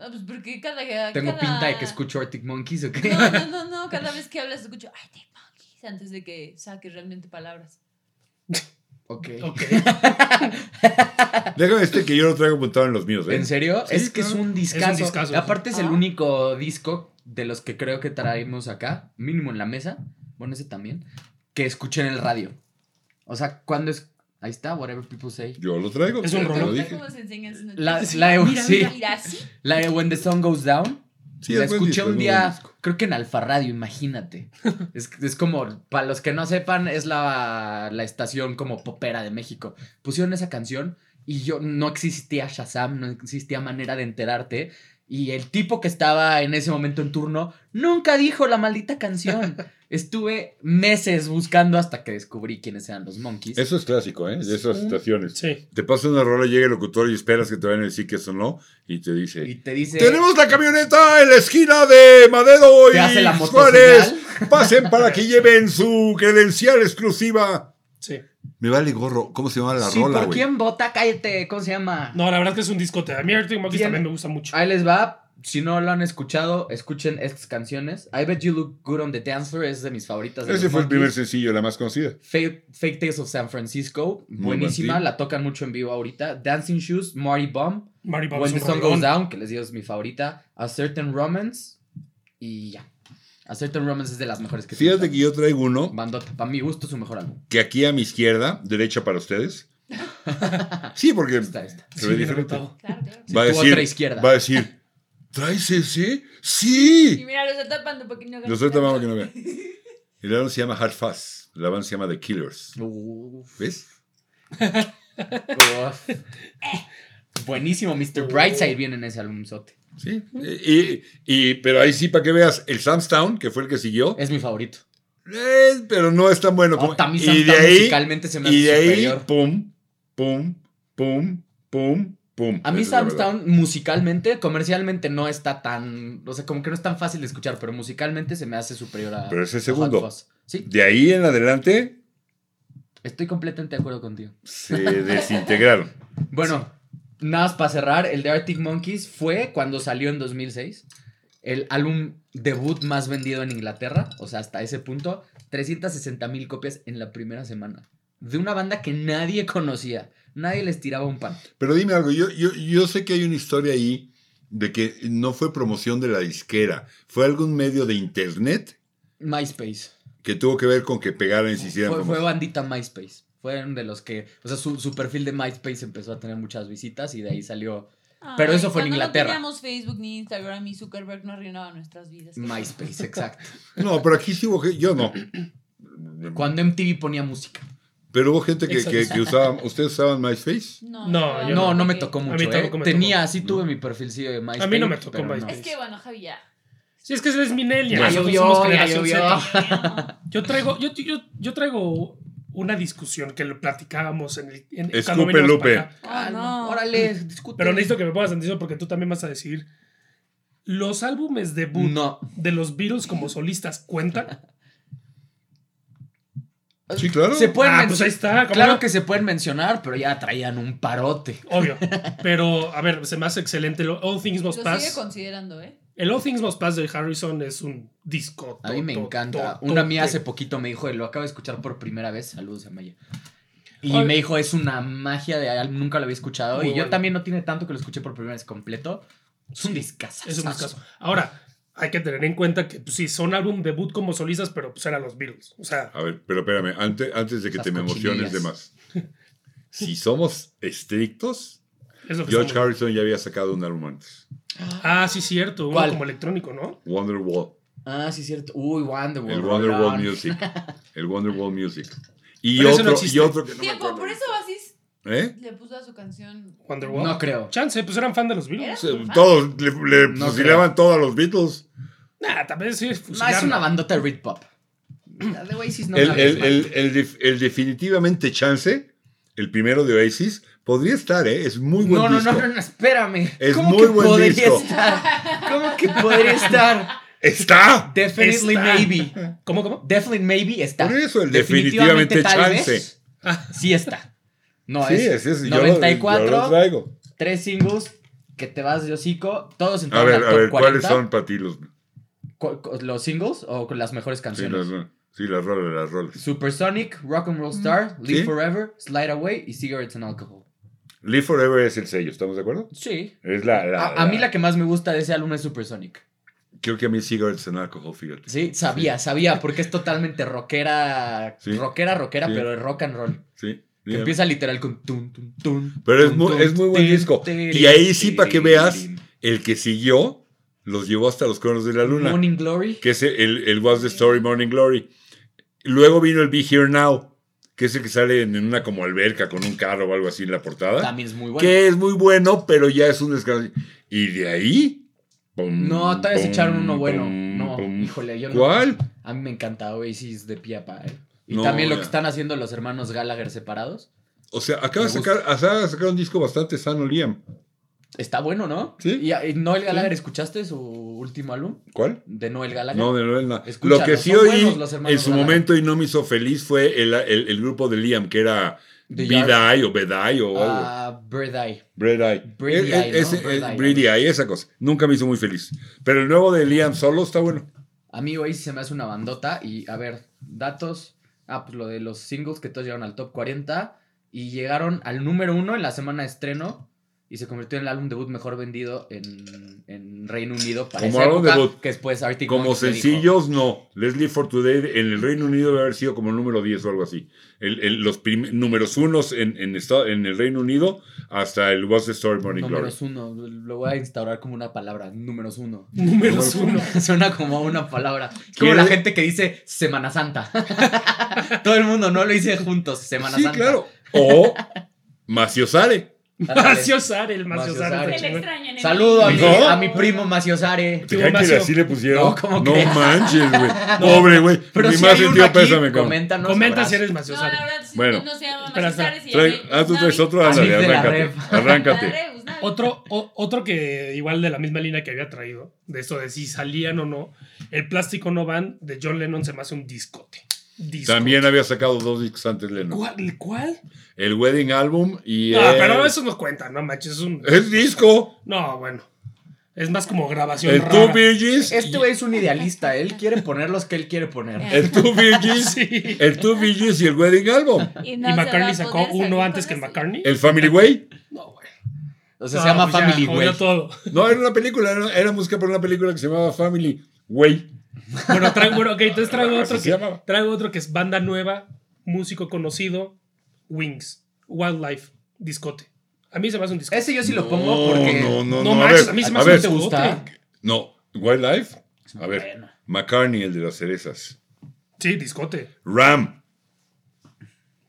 Ah, pues porque cada. ¿Tengo cada- pinta de que escucho Arctic Monkeys o qué? No, no, no, no. Cada vez que hablas escucho. Te monkeys", Antes de que saques realmente palabras. Ok. Ok. Déjame este que yo lo traigo apuntado en los míos, ¿eh? ¿En serio? Sí, es que es un discazo. discazo. Aparte es el Ah. único disco de los que creo que traemos acá, mínimo en la mesa, bueno, ese también, que escuché en el radio. O sea, cuando es... Ahí está, whatever people say. Yo lo traigo. Es un rollo. lo dije. ¿Cómo se enseñan sus La, la de, Mira, sí, mira. Mira, así. la de When the Sun Goes Down. Sí, la escuché disco, un día, creo que en Alfa Radio, imagínate. es, es como, para los que no sepan, es la, la estación como popera de México. Pusieron esa canción y yo no existía Shazam, no existía manera de enterarte. Y el tipo que estaba en ese momento en turno nunca dijo la maldita canción. Estuve meses buscando hasta que descubrí quiénes eran los Monkeys. Eso es clásico, ¿eh? De esas estaciones. Sí. Te pasa una rola, llega el locutor y esperas que te vayan a decir que eso no. Y te dice: y te dice... Tenemos la camioneta en la esquina de Madero y hace la Juárez. Pasen para que lleven su credencial exclusiva. Sí. Me vale gorro. ¿Cómo se llama la Sí, rola, ¿por güey? quién vota? Cállate, ¿cómo se llama? No, la verdad es que es un discote. A mí Arctic Monkeys también me gusta mucho. Ahí les va. Si no lo han escuchado, escuchen estas canciones. I Bet You Look Good on the Dance Floor es de mis favoritas. de Ese fue el primer sencillo, la más conocida. Fake, Fake Tales of San Francisco, Muy buenísima, buen la tocan mucho en vivo ahorita. Dancing Shoes, Marty Bomb, When the un Sun. Goes Down, que les digo es mi favorita. A Certain Romance y ya. A Certain Romance es de las mejores que Fíjate que yo traigo uno Bandota, para mi gusto, su mejor álbum. que aquí a mi izquierda, derecha para ustedes. Sí, porque Esta, esta. se Sí, ve bien diferente. Claro, claro. Va a decir, otra izquierda. va a decir, ¿traes ese? Y Sí. mira, lo está tapando para que no Lo estoy tomando que no vea. El álbum se llama Hard Fast. La banda se llama The Killers. Uf, ¿Ves? uf. Buenísimo, Mr. Brightside viene en ese álbumzote. Sí. Y, y- pero ahí sí, para que veas, el Samstown, que fue el que siguió, Es mi favorito. eh, pero no es tan bueno como. Oh, y de ahí, musicalmente se me hace y de ahí, superior. pum, pum, pum, pum, pum. A mí. Samstown musicalmente, comercialmente no está tan, o sea, como que no es tan fácil de escuchar, pero musicalmente se me hace superior a Pero ese segundo. Sí, De ahí en adelante estoy completamente de acuerdo contigo. se desintegraron. Bueno, nada más para cerrar, el de Arctic Monkeys fue cuando salió en 2006, el álbum debut más vendido en Inglaterra, o sea, hasta ese punto, 360 mil copias en la primera semana. De una banda que nadie conocía, nadie les tiraba un pan. Pero dime algo, yo, yo, yo sé que hay una historia ahí de que no fue promoción de la disquera, fue algún medio de internet MySpace. que tuvo que ver con que pegaran y se hicieran Fue, bandita MySpace. Fueron de los que, o sea, su, su perfil de MySpace empezó a tener muchas visitas y de ahí salió Pero eso fue en Inglaterra. No teníamos Facebook ni Instagram y Zuckerberg no arruinaba nuestras vidas. MySpace, exacto. No, pero aquí sí hubo gente, yo no. Cuando MTV ponía música. Pero hubo gente que, que, usaba, ¿ustedes usaban MySpace? No, No, yo No, no me tocó mí mucho, ¿eh? me Tenía, tocó. sí tuve mi perfilcillo de MySpace. A mí no me tocó. MySpace. Es que bueno, Javi, ya. Sí, es que es millennial. Ya llovió, ya llovió. Yo traigo, yo, yo, yo traigo una discusión que lo platicábamos en el. En, Escupe, Lupe. acá. Oh, Calma, no. Órale, discute. Pero necesito que me pongas atención porque tú también vas a decir. ¿Los álbumes debut No. de los Beatles como solistas cuentan? Sí, claro. Se pueden ah, pues ahí está. ¿cómo Claro no? que se pueden mencionar, pero ya traían un parote. Obvio. Pero, a ver, se me hace excelente. Lo- All Things Must Lo Pass. sigue considerando, ¿eh? El All Things Must Pass de Harrison es un disco. A mí me to- to- encanta. to- Una mía to- hace poquito me dijo, lo acabo de escuchar por primera vez. Saludos a Maya. Y Oye. me dijo, es una magia de nunca lo había escuchado. Muy y yo también no tiene tanto que lo escuché por primera vez completo. Es un discazo. Es un discazo. Ahora, hay que tener en cuenta que pues, sí, son álbum debut como solistas, pero pues eran los Beatles. O sea, A ver, pero espérame, antes, antes de que te me emociones de más. Si somos estrictos, George somos. Harrison ya había sacado un álbum antes. Ah, sí, cierto. Uno ¿Cuál? como electrónico, ¿no? Wonderwall. Ah, sí, cierto. Uy, Wonderwall. El Wonderwall. Music. El Wonderwall Music. Y Pero ese no otro, existe. y otro que no me Tiempo, acuerdo. por eso Basis ¿Eh? le puso a su canción. Wonderwall. No creo. Chance, pues eran fan de los Beatles. Se- Todos le, le No fusilaban todos a los Beatles. Nah, también sí. No, es fusilaron. una bandota de Rit Pop. La de Oasis no el, la ves el, mal. el, el def- el definitivamente Chance, el primero de Oasis, podría estar, ¿eh? Es muy buen no, no, disco. no, no, no, espérame. Es ¿Cómo muy que buen podría disco. estar? ¿Cómo que podría estar? ¡Está! Definitely Está. maybe. ¿Cómo, cómo? Definitely maybe está. Por eso, el definitivamente tal chance. vez, sí está. No, sí, es, es, yo lo- 94, yo lo traigo. tres singles, que te vas de hocico, todos A entraron ver, a ver, ¿cuáles 40. son para ti los...? ¿Los singles o las mejores Sí, canciones? Sí, las rolas, las rolas. Supersonic, Rock and Roll Star, Live Sí. Forever, Slide Away y Cigarettes and Alcohol. Live Forever es el sello, ¿estamos de acuerdo? Sí. Es la, la- A, a mí la que más me gusta de ese álbum es Supersonic. Creo que a mí Cigarettes and Alcohol, fíjate. Sí, sabía, sabía, porque es totalmente rockera, Sí. rockera, rockera, Sí. pero de rock and roll. Sí. Que empieza literal con tun, tun, tun. Pero es muy- tun, es muy buen disco. Y ahí sí, para que veas. El que siguió los llevó hasta los conos de la luna. Morning Glory. que es el, el Was the Story Morning Glory. Luego vino el Be Here Now, que es el que sale en una como alberca con un carro o algo así en la portada. También es muy bueno. Que es muy bueno, pero ya es un descanso. Y de ahí. pum, No, todavía se pum, echaron uno bueno. pum, No, híjole, yo no. ¿Cuál? A mí me encanta Oasis de Piapa. eh. Y No, también lo ya. que están haciendo los hermanos Gallagher separados. O sea, acaba de sacar, acaba de sacar un disco bastante sano, Liam. Está bueno, ¿no? Sí. ¿Y, y Noel Gallagher, escuchaste su último álbum? ¿Cuál? De Noel Gallagher. No, de Noel no. Lo que sí oí en su Gallagher. momento y no me hizo feliz fue el, el- el grupo de Liam, que era Bidai o Bedai o algo. Eh, Eye. Bready Eye, esa cosa. Nunca me hizo muy feliz. Pero el nuevo de Liam solo está bueno. A mí Oasis se me hace una bandota. Y a ver, datos. Ah, pues lo de los singles que todos llegaron al top 40. Y llegaron al número uno en la semana de estreno. Y se convirtió en el álbum debut mejor vendido en, en Reino Unido para Como esa álbum época, debut. Que después Arctic Como dijo, sencillos, no. Leslie for Today en el Reino Unido debe haber sido como el número 10 o algo así. El- el- los prim- números unos en, en, en el Reino Unido hasta el Was the Story Morning Glory. Números uno. Lo voy a instaurar como una palabra. Números uno. Números uno. Suena como una palabra. Es como ¿Quiere- la gente que dice Semana Santa. Todo el mundo no lo dice juntos. Semana Sí, Santa. claro. O Maciosare. Ándale. Maciosare, el Maciosare. Saludo a mi, ¿No? a mi primo Maciosare. ¿Qué ¿Te hubo, que Macio? así le pusieron? No, ¿cómo no manches, güey. Pobre, güey. Pero Ni si más hay uno sentido aquí, pésame, coméntanos. Comenta si eres No, Maciosare. la verdad, Bueno. no se llama Maciosare, Trae- ah, tú traes otro, ándale, arráncate. Arráncate. Otro, o- otro que igual de la misma línea que había traído, de esto de si salían o no, el Plástico No Van de John Lennon se me hace un discote. También había sacado dos discos antes Lennon. ¿Cuál? ¿Cuál? El Wedding Album y Ah, el- pero eso no cuenta, no manches, es un... Es disco. No, bueno. Es más como grabación El rara. Two Virgins. Este güey es un idealista. Él quiere poner los que él quiere poner. El Two Virgins. Sí. El Two Virgins y el Wedding Album. Y, no McCartney a sacó uno antes que el. McCartney. El Family Way. No, güey. O sea, No, se llama pues Family todo. No, era una película, era, era música para una película que se llamaba Family Way. Bueno, traigo, bueno, ok, entonces traigo otro, que, traigo otro que es banda nueva, músico conocido, Wings, Wildlife, discote. A mí se me hace un discote. Ese yo sí lo pongo porque. No, no, No no. A ver, a mí se me hace ver. un ¿Te gusta? discote. No, Wildlife. A ver, Bueno. McCartney, el de las cerezas. Sí, discote. Ram,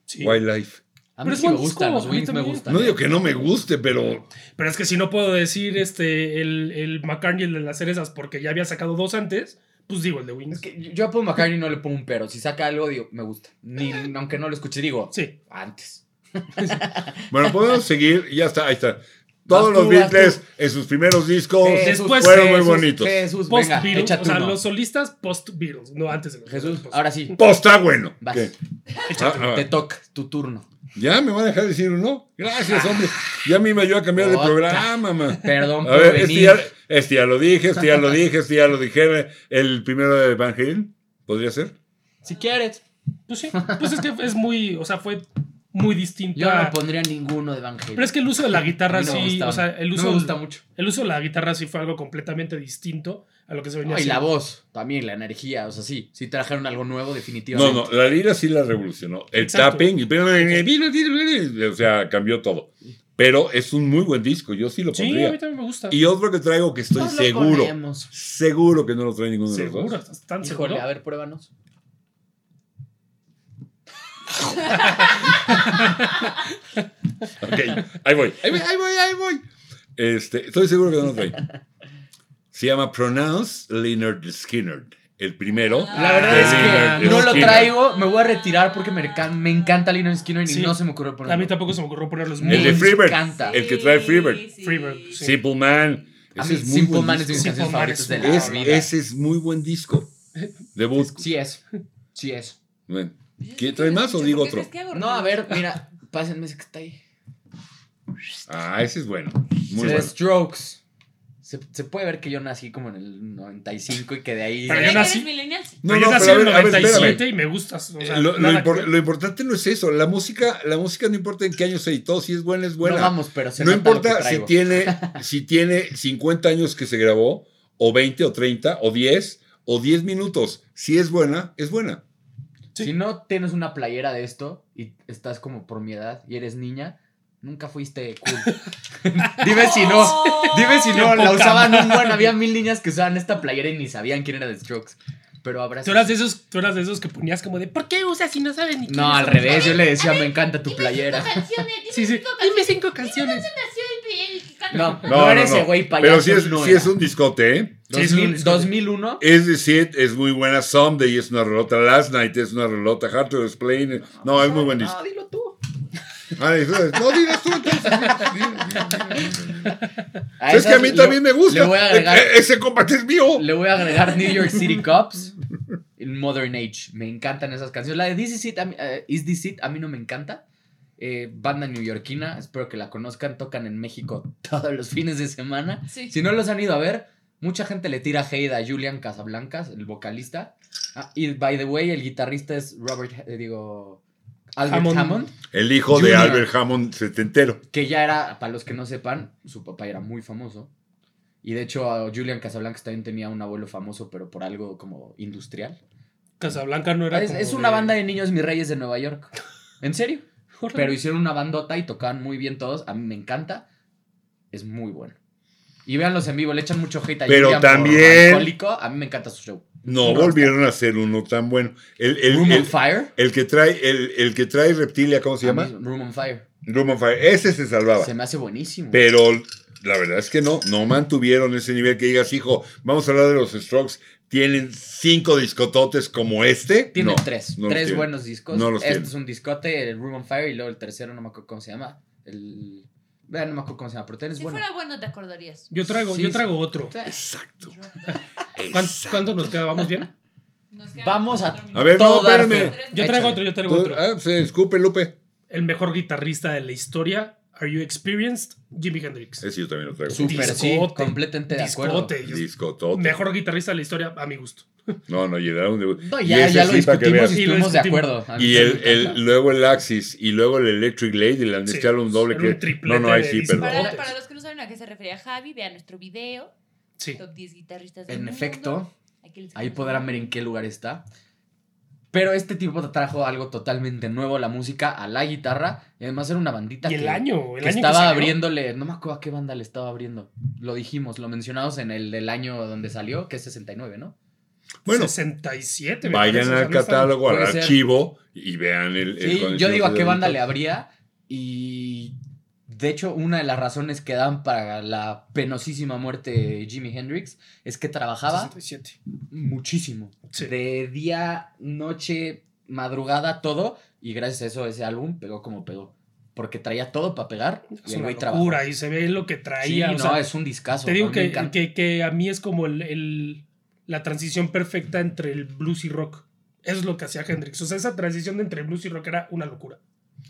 Sí. Wildlife. A Pero mí es sí me buen gustan, disco, los a mí Wings me también. gustan. No digo que no me guste, pero Pero es que si no puedo decir este el, el McCartney, el de las cerezas, porque ya había sacado dos antes, pues digo el de Wings. Es que yo a Paul McCartney no le pongo un pero. Si saca algo, digo, me gusta. Ni, aunque no lo escuche, digo, Sí. antes. bueno, podemos seguir. y Ya está, ahí está. Todos los Beatles en sus primeros discos Después- fueron muy bonitos. Jesús, Post venga, Beatles, o sea, uno. los solistas post Beatles, no antes de los Jesús, Beatles. ahora sí. Pues está bueno. Vas. ¿Qué? Échate. Ah, ah. Te toca, tu turno. ¿Ya me van a dejar decir uno? Gracias, hombre. Ya a mí me ayudó a cambiar de programa, man. Perdón A por ver, este ya, este ya lo dije, este ya lo dije, este ya lo dije. El primero de Van Halen, ¿podría ser? Si quieres. Pues sí, pues es que es muy, o sea, fue muy distinto. Yo no pondría ninguno de Van Halen. Pero es que el uso de la guitarra no sí, gusta. o sea, el No uso, me gusta mucho. el uso de la guitarra sí fue algo completamente distinto a lo que se venía No, y la voz, también, la energía. O sea, sí, sí trajeron algo nuevo, No, definitivamente. no, la lira sí la revolucionó. El Exacto. tapping, y- o sea, cambió todo. Pero es un muy buen disco, yo sí lo Sí, a pondría. mí también me gusta. Y otro que traigo que estoy No seguro, ponemos. seguro que no lo trae ninguno de los Seguro, dos. ¿estás tan Híjole, seguro? a ver, pruébanos. Ok, ahí voy, ahí voy, ahí voy, ahí voy. Este, estoy seguro que no lo trae. Se llama Pronounce Leonard Skinner. El primero. La verdad es que no lo traigo. Me voy a retirar porque me, encan- me encanta Lino Skinner y Sí. no se me ocurrió ponerlo. A mí tampoco se me ocurrió ponerlos El de Me Freebird. encanta. El que trae Freebird. Sí. Freebird, sí. Simple Man. A Ese mí es muy Simple buen Man es de mis canciones favoritas de la Es- vida. ese es muy buen disco. Debut. Sí es. Sí es. Bueno, ¿Quién trae más o digo ¿Por qué otro? No, a ver, mira. Pásenme ese que está ahí. Ah, ese es bueno. Muy bueno. Strokes. Se, se puede ver que yo nací como en el 95 y que de ahí... Pero yo nací- eres millennial. No, no, yo nací en ver, 97 espérame. y me gustas. O sea, lo, lo impor- lo importante no es eso. La música, la música no importa en qué año se editó, si es buena, es buena. No vamos, pero se No importa si tiene, si tiene 50 años que se grabó, o 20, o 30, o 10, o 10 minutos. Si es buena, es buena. Si no tienes una playera de esto y estás como por mi edad y eres niña, nunca fuiste cool. dime si no. Oh. Dime si no, la usaban un buen. Había mil niñas que usaban esta playera y ni sabían quién era The Strokes. Pero habrá. Tú eras, de esos, tú eras de esos que ponías como de ¿Por qué usas si no sabes ni quiénes No, al son?" revés. Yo le decía, me encanta tu playera. canciones, Sí, sí. Dime cinco canciones. No, no, No, eres no, ese güey payaso. Pero sí es, no sí era. es un discote, ¿eh? Sí, es un 2000, discote. 2001. Es decir, es muy buena. Someday es una relota. Last Night es una relota. Hard to Explain. No, es muy buen disco. No, dilo tú. No digas tú entonces. A Es que a mí le- también me gusta. Le voy a agregar, E- ese combate es mío. le voy a agregar New York City Cops Modern Age. Me encantan esas canciones. La de This Is It, a mí, eh, Is This It, a mí no me encanta. Eh, banda neoyorquina, espero que la conozcan. Tocan en México todos los fines de semana. Sí. Si no los han ido a ver, mucha gente le tira hate a Julian Casablancas, el vocalista. Ah, y by the way, el guitarrista es Robert, eh, digo, Albert Hammond. Hammond. El hijo de. Albert Hammond setentero. que ya era, para los que no sepan, su papá era muy famoso. Y de hecho, a Julian Casablancas también tenía un abuelo famoso, pero por algo como industrial. Casablanca no era Es, como es una banda de niños mis reyes de Nueva York. ¿En serio? Pero hicieron una bandota y tocaban muy bien todos. A mí me encanta. Es muy bueno. Y véanlos en vivo, le echan mucho hate a Pero Julian por también- alcohólico. A mí me encanta su show. No volvieron a hacer uno tan bueno. El, el, Room el- on Fire. el que trae, el, el que trae Reptilia, ¿cómo se A mí, llama? Room on Fire. Room on Fire. Ese se salvaba. Se me hace buenísimo. Pero la verdad es que no, no mantuvieron ese nivel que digas, hijo, vamos a hablar de los Strokes. ¿Tienen cinco discototes como este? Tienen No, tres. no tres tienen. buenos discos. No los este tienen. es un discote, el Room on Fire, y luego el tercero, no me acuerdo cómo se llama. El. Vean, no me acuerdo cómo se llama, pero es Si bueno. fuera bueno, te acordarías. Yo traigo, Sí, yo sí. traigo otro. Exacto. ¿Cuán- exacto. ¿Cuánto nos queda? ¿Vamos bien? Vamos a- A ver, no, espérame. Yo traigo Échale. otro, yo traigo otro. ah, se escupe, Lupe. El mejor guitarrista de la historia. Are you experienced? Jimi Hendrix. Ese yo también lo traigo. Súper, sí, completamente de acuerdo. Discote. Discotote. Mejor guitarrista de la historia, a mi gusto. No, no, y era un debut. No, ya, ya lo discutimos y estuvimos de acuerdo. Y el, el, luego el Axis y luego el Electric Lady y le han Sí, echado un doble que. No, no, ahí de sí, perdón. Para los que no saben a qué se refería Javi, vean nuestro video. Sí. Top 10 guitarristas del En mundo. efecto, ahí podrán ver en qué lugar está. Pero este tipo trajo algo totalmente nuevo, la música a la guitarra. Y además era una bandita Y el que, año, el que año estaba abriéndole. No me acuerdo a qué banda le estaba abriendo. Lo dijimos, lo mencionamos en el del año donde salió, que es 69, ¿no? Bueno, 67. me vayan parece, al catálogo, al ser. archivo y vean el. el Sí, yo digo a qué banda le abría. Y de hecho, una de las razones que dan para la penosísima muerte de Jimi Hendrix es que trabajaba 67. muchísimo. Sí. De día, noche, madrugada, todo. Y gracias a eso ese álbum pegó como pegó. Porque traía todo para pegar. Y Es el una güey trabajó. locura y se ve lo que Sí, traía. o no, sea, es un discazo. te digo que, que, que a mí es como el, el- la transición perfecta entre el blues y rock. Eso es lo que hacía Hendrix. O sea, esa transición de entre blues y rock era una locura.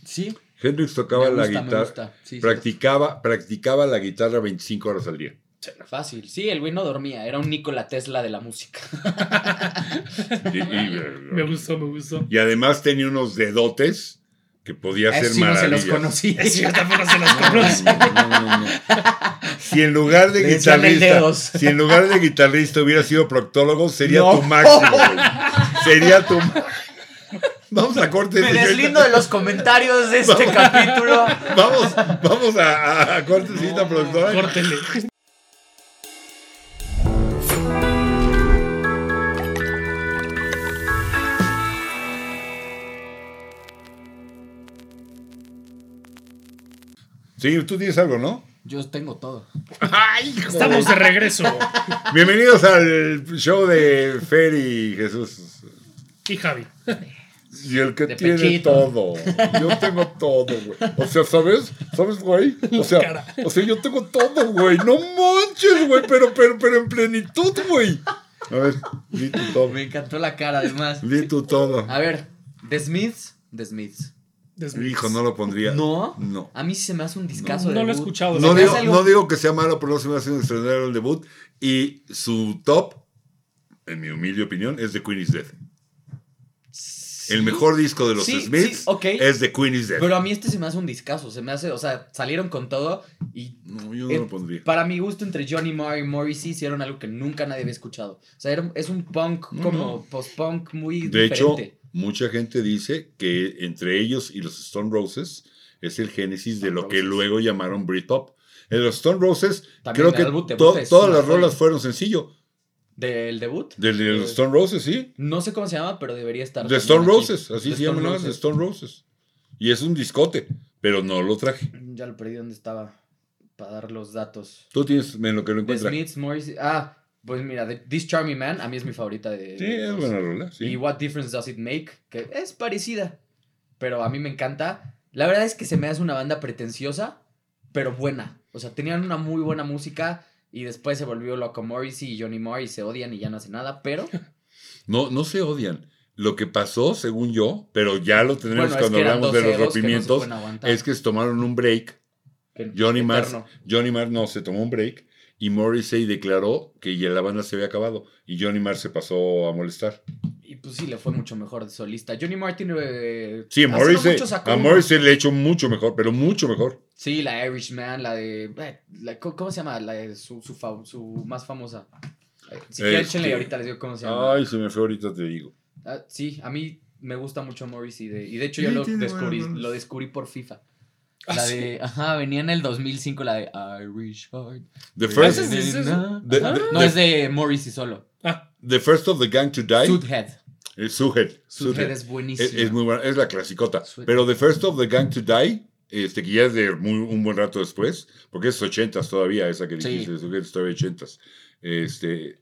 Sí, Hendrix tocaba me la guitarra. gusta. Sí, sí, Practicaba, practicaba la guitarra 25 horas al día. Fácil. Sí, el güey no dormía. Era un Nikola Tesla de la música. Y, y- Me gustó, me gustó. y además tenía unos dedotes que podía eso sí no se los yo tampoco se los conocí. no, no. Si en lugar de Le guitarrista, si en lugar de guitarrista hubiera sido proctólogo, sería No. tu máximo. güey. Sería tu Vamos a corte. Me señorita. deslindo de los comentarios de este capítulo. Vamos, vamos a, a, a corte, señorita productora. Córtele. Sí, tú tienes algo, ¿no? Yo tengo todo. ¡Ay! Estamos de regreso. Bienvenidos al show de Fer y Jesús. Y Javi. Y el que De tiene pechito. todo. Yo tengo todo, güey. O sea, ¿sabes? ¿Sabes, güey? O sea, Cara. o sea, yo tengo todo, güey. No manches, güey, pero, pero, pero en plenitud, güey. A ver, di tu todo. Me encantó la cara, además. Di tu todo. A ver, The Smiths. The Smiths. Hijo, no lo pondría. ¿No? No. A mí sí se me hace un discazo. No de lo he escuchado. No digo, algo- no digo que sea malo, pero no se me hace un extraordinario el debut. Y su top, en mi humilde opinión, es The Queen is Dead. El mejor disco de los Sí, Smiths sí, ok. es The Queen is Dead. Pero a mí este se me hace un discazo. Se me hace, o sea, salieron con todo y no, yo no Eh, lo pondría. para mi gusto entre Johnny Marr y Morrissey hicieron algo que nunca nadie había escuchado. O sea, era- es un punk No, como no. post-punk muy De hecho, mucha gente dice que entre ellos y los Stone Roses es el génesis de lo que luego llamaron Britpop. En los Stone Roses, También creo que to- todas las rolas fueron sencillo. ¿Del debut? Del de Eh, Stone Roses, sí. No sé cómo se llama, pero debería estar. De Stone aquí. Roses, así The se ahora, Roses. de Stone Roses. Y es un discote, pero no lo traje. Ya lo perdí donde estaba para dar los datos. Tú tienes en lo que lo encuentras. Smiths. Ah, pues mira, The- This Charming Man a mí es mi favorita de. Sí, es buena rola, sí. Y What Difference Does It Make, que es parecida, pero a mí me encanta. La verdad es que se me hace una banda pretenciosa, pero buena. O sea, tenían una muy buena música y después se volvió loco Morrissey y Johnny Marr y se odian y ya no hacen nada, pero No, no se odian. Lo que pasó, según yo, pero ya lo tendremos bueno, cuando hablamos de los no rompimientos, es que se tomaron un break. Johnny Marr. Johnny Marr no se tomó un break y Morrissey declaró que ya la banda se había acabado y Johnny Marr se pasó a molestar. Y pues sí, le fue mucho mejor de solista. Johnny Martin. Eh, Sí, no Morrissey, a Morrissey le echó mucho mejor, pero mucho mejor. Sí, la Irishman, la de. eh, la- ¿Cómo se llama? La de su, su, fa- su más famosa. Si Este- échenle ahorita les digo cómo se llama. Ay, se me fue ahorita, te digo. Ah, sí, a mí me gusta mucho Morrissey. De, y de hecho yo lo descubrí, lo descubrí por FIFA. Ah, La sí. de. Ajá, venía en el 2005 la de Irish Heart. The first, es- ese es- Ajá. the- No, the- es de Morrissey solo. Ah, the first of the gang to die. Sudhead. Es. Sudhead Suhead. es buenísimo. Es, es muy buena, es la clasicota. Pero The First of the Gang to Die, este, que ya es de muy, un buen rato después, porque es ochentas todavía, esa que Sí. dijiste, Suhead es todavía ochentas. Este,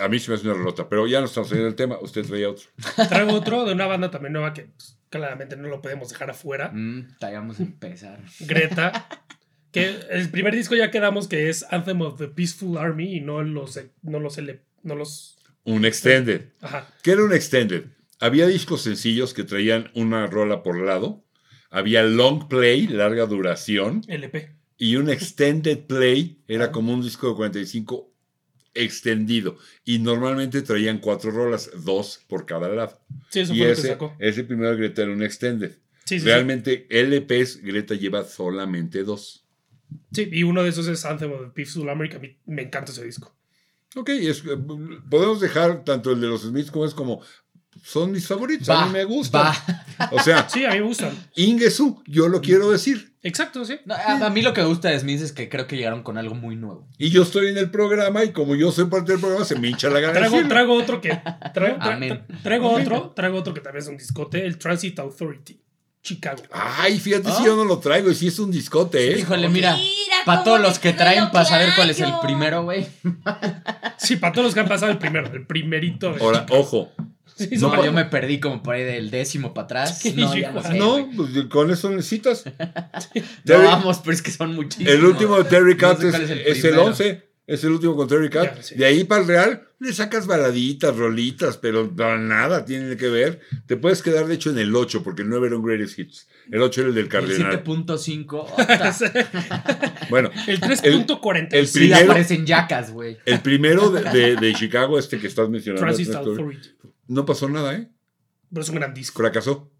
a mí se me hace una relota, pero ya no estamos saliendo del tema, usted traía otro. traigo otro de una banda también nueva que pues, claramente no lo podemos dejar afuera. Mm, vamos a empezar. Greta. Que el primer disco ya quedamos que es Anthem of the Peaceful Army y no los, no los, no los, Un Extended. ajá. ¿Qué era un Extended? Había discos sencillos que traían una rola por lado, había long play, larga duración, LP. y un extended play era como un disco de 45 extendido. Y normalmente traían cuatro rolas, dos por cada lado. Sí, eso y fue lo que sacó. ese primero Greta era un extended. Sí, sí. Realmente LPs Greta lleva solamente dos. Sí, y uno de esos es Anthem of the Peaceful que a mí me encanta ese disco. Ok, es- eh, podemos dejar tanto el de los Smiths como es como... Son mis favoritos, a mí me gustan. O sea, Sí, a mí me gustan. Ingesu, yo lo quiero decir. Exacto, sí. No, a, a mí lo que me gusta de Smith es que creo que llegaron con algo muy nuevo. Y yo estoy en el programa y como yo soy parte del programa, se me hincha la gana. Traigo, traigo otro que. Traigo, tra- Amén. tra- traigo otro, traigo otro que también es un discote, el Transit Authority, Chicago. Ay, fíjate ¿Ah? si yo no lo traigo y si es un discote, ¿eh? Híjole, mira. Mira Para todos los que traen, para saber cuál es el primero, güey. Sí, para todos los que han pasado el primero, el primerito. de Ahora, Chicago. ojo. Sí, No, yo me perdí como por ahí del décimo para atrás. Sí, no, ya no sé. No, pues con eso necesitas. No, Terry- vamos, pero es que son muchísimos. el último de Terry No Cat sé es, el es el primero. 11. Es el último con Terry Cat. Ya, sí. De ahí para el Real le sacas baladitas, rolitas, pero no, nada tiene que ver. Te puedes quedar, de hecho, en el 8, porque el 9 era un Greatest Hits. El 8 era el del El Cardenal. 7.5. ota. Bueno, El 3.40. el Sí, primero- aparecen yacas, güey. el primero de, de- de Chicago, este que estás mencionando, Authority. no pasó nada, ¿eh? Pero es un gran disco. Fracasó.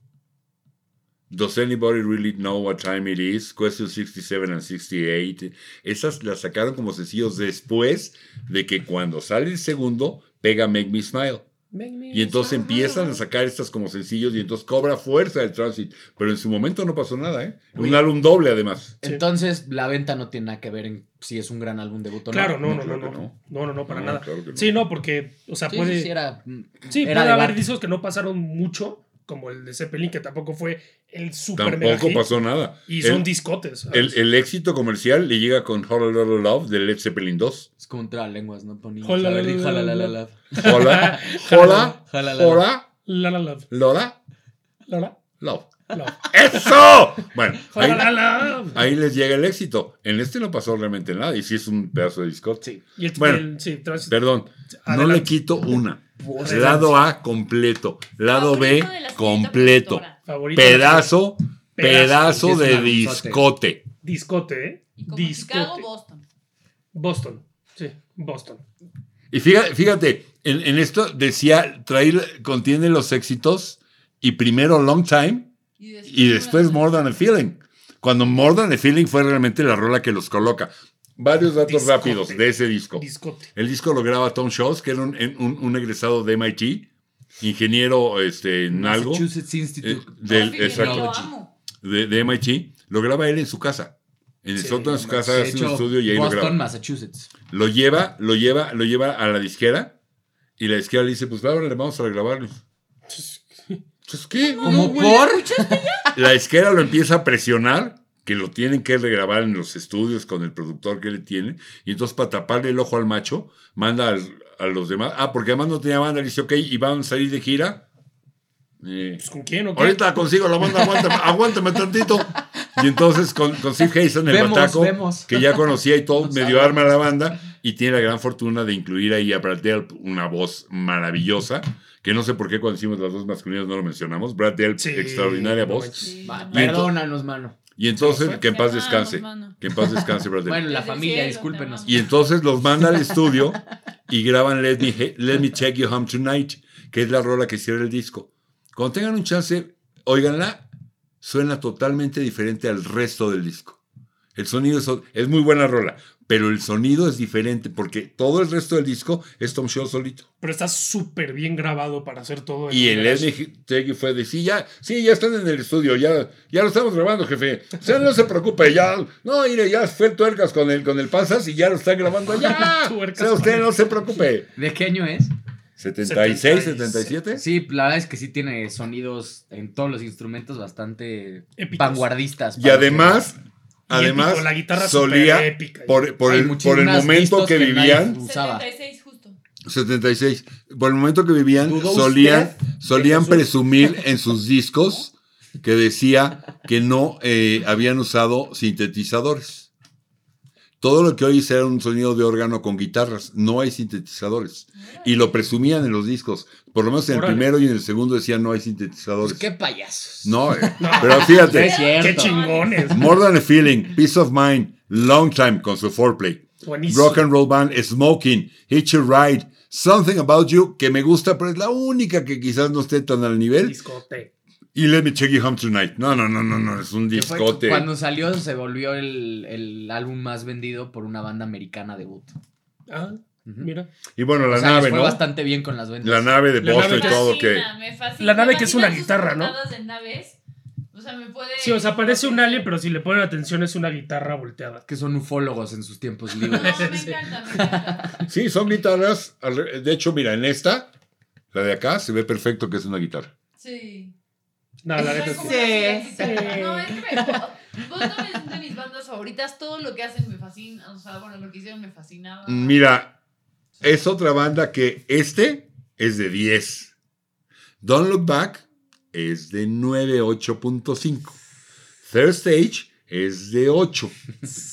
Does anybody really know what time it is? Question 67 and 68. Esas las sacaron como sencillos después de que cuando sale el segundo pega Make Me Smile. Y entonces empiezan a sacar estas como sencillos y entonces cobra fuerza el Transit. Pero en su momento no pasó nada, ¿eh? Un álbum doble además. Sí. Entonces, la venta no tiene nada que ver en si es un gran álbum debut o no. Claro, no, no, no, no. No, no. no, no, para No, nada. claro que no. Sí, no, porque, o sea, Sí, puede. sí, sí, era. Sí, era puede haber discos que no pasaron mucho, como el de Zeppelin, que tampoco fue el super mega Tampoco hit, pasó nada. Y son el, discotes. el, el éxito comercial le llega con Hollow Love de Led Zeppelin 2. Es como un lenguas, ¿no? Pony. Hola, A ver, la, di, la, jala, la, la, la, la. Hola, hola, Jala, la, la. hola, La La Love. ¡Eso! Bueno, ahí, les llega el éxito. En este no pasó realmente nada y sí es un pedazo de discote. Sí. Y el, Bueno, el- sí, trans- Perdón, no le quito una. Lado A completo, lado B Favorito completo. Pedazo, Pedazo. de discote. Discote, ¿eh? Y como Discote. Chicago, Boston. Boston. Sí, Boston. Y fíjate, fíjate en, en esto decía, traer, contiene los éxitos y primero Long Time Y después, y después More Than a Feeling. Cuando More Than a Feeling fue realmente la rola que los coloca. Varios datos Discote. rápidos de ese disco. Discote. El disco lo graba Tom Scholz, que era un, un- un egresado de MIT, ingeniero este, en algo Massachusetts eh, Institute. del, Coffee, exacto, de, de MIT. Lo graba él en su casa. En el Sí, sótano de su casa hace un estudio y ahí lo Boston, graba. Massachusetts. Lo lleva, lo lleva, lo lleva a la disquera y la disquera le dice, pues ahora le vamos a grabarlo. Pues, ¿qué? ¿Como güey. por? La disquera lo empieza a presionar, que lo tienen que regrabar en los estudios con el productor que le tiene, y entonces para taparle el ojo al macho, manda al- a los demás. Ah, porque además no tenía banda, le dice, ok, y van a salir de gira. Eh, Pues, ¿Con quién o qué? ahorita consigo la banda, aguántame, aguántame tantito. Y entonces con, con Steve Hazen, el Vemos, bataco, vemos. que ya conocía y todo, medio arma la banda, y tiene la gran fortuna de incluir ahí a Brad Delp, una voz maravillosa, que no sé por qué cuando hicimos las dos masculinas no lo mencionamos. Brad Delp, Sí, extraordinaria no voz. Sí, Perdónanos, mano. Y entonces, ¿Se nos fue? que en paz descanse. Que en paz descanse, Brad Delp. Bueno, la familia, discúlpenos. Y entonces los manda al estudio y graban Let Me, Let Me Take You Home Tonight, que es la rola que cierra el disco. Cuando tengan un chance, óiganla, suena totalmente diferente al resto del disco. El sonido es, es muy buena rola, pero el sonido es diferente porque todo el resto del disco es Tom Shaw solito. Pero está súper bien grabado para hacer todo. Y el. Me Take You fue de sí, ya, sí, ya están en el estudio, ya, ya lo estamos grabando, jefe. O sea, no se preocupe, ya, no, mire, ya fue el tuercas con el, con el pasas y ya lo están grabando ya. O sea, usted el- no se preocupe. ¿De qué año es? 76, 77. Sí, la verdad es que sí tiene sonidos en todos los instrumentos bastante Épicos. vanguardistas. Y además, Y además, épico, la guitarra solía, épica. por, por el, por el momento que que vivían, nadie- Usaba. 76 justo. 76, por el momento que vivían, ¿Dudó solían, solían presumir en sus discos que decía que no eh, habían usado sintetizadores. Todo lo que hoy era un sonido de órgano con guitarras, no hay sintetizadores. Y lo presumían en los discos. Por lo menos en el Órale. primero y en el segundo decían no hay sintetizadores. Pues qué payasos. No, eh, pero fíjate, es cierto. Qué chingones. More Than a Feeling, Peace of Mind, Long Time con su foreplay. Buenísimo. Rock and Roll Band, Smoking, Hitch a Ride, Something About You, que me gusta, pero es la única que quizás no esté tan al nivel. Discote. Y Let Me Take You Home Tonight. No, no, no, no, no, es un discote. Cuando salió se volvió el, el álbum más vendido por una banda americana debut. Ah, mira. Y bueno, la o sea, les nave, fue ¿no? bastante bien con las ventas. La nave de Boston y que- todo, que... La nave que es una guitarra, ¿no? portadas de naves. O sea, me puede. Sí, o sea, parece un alien, pero si le ponen atención es una guitarra volteada. Que son ufólogos en sus tiempos No, libres. me encanta, me encanta. Sí, son guitarras. De hecho, mira, en esta, la de acá, se ve perfecto que es una guitarra. Sí. No, la neta es Como que. una guitarra. No, es que me- es de mis bandas favoritas. Todo lo que hacen me fascina. O sea, bueno, lo que hicieron me fascinaba. Mira, es otra banda que este es de 10. Don't Look Back es de 9, 8.5. Third Stage es de 8.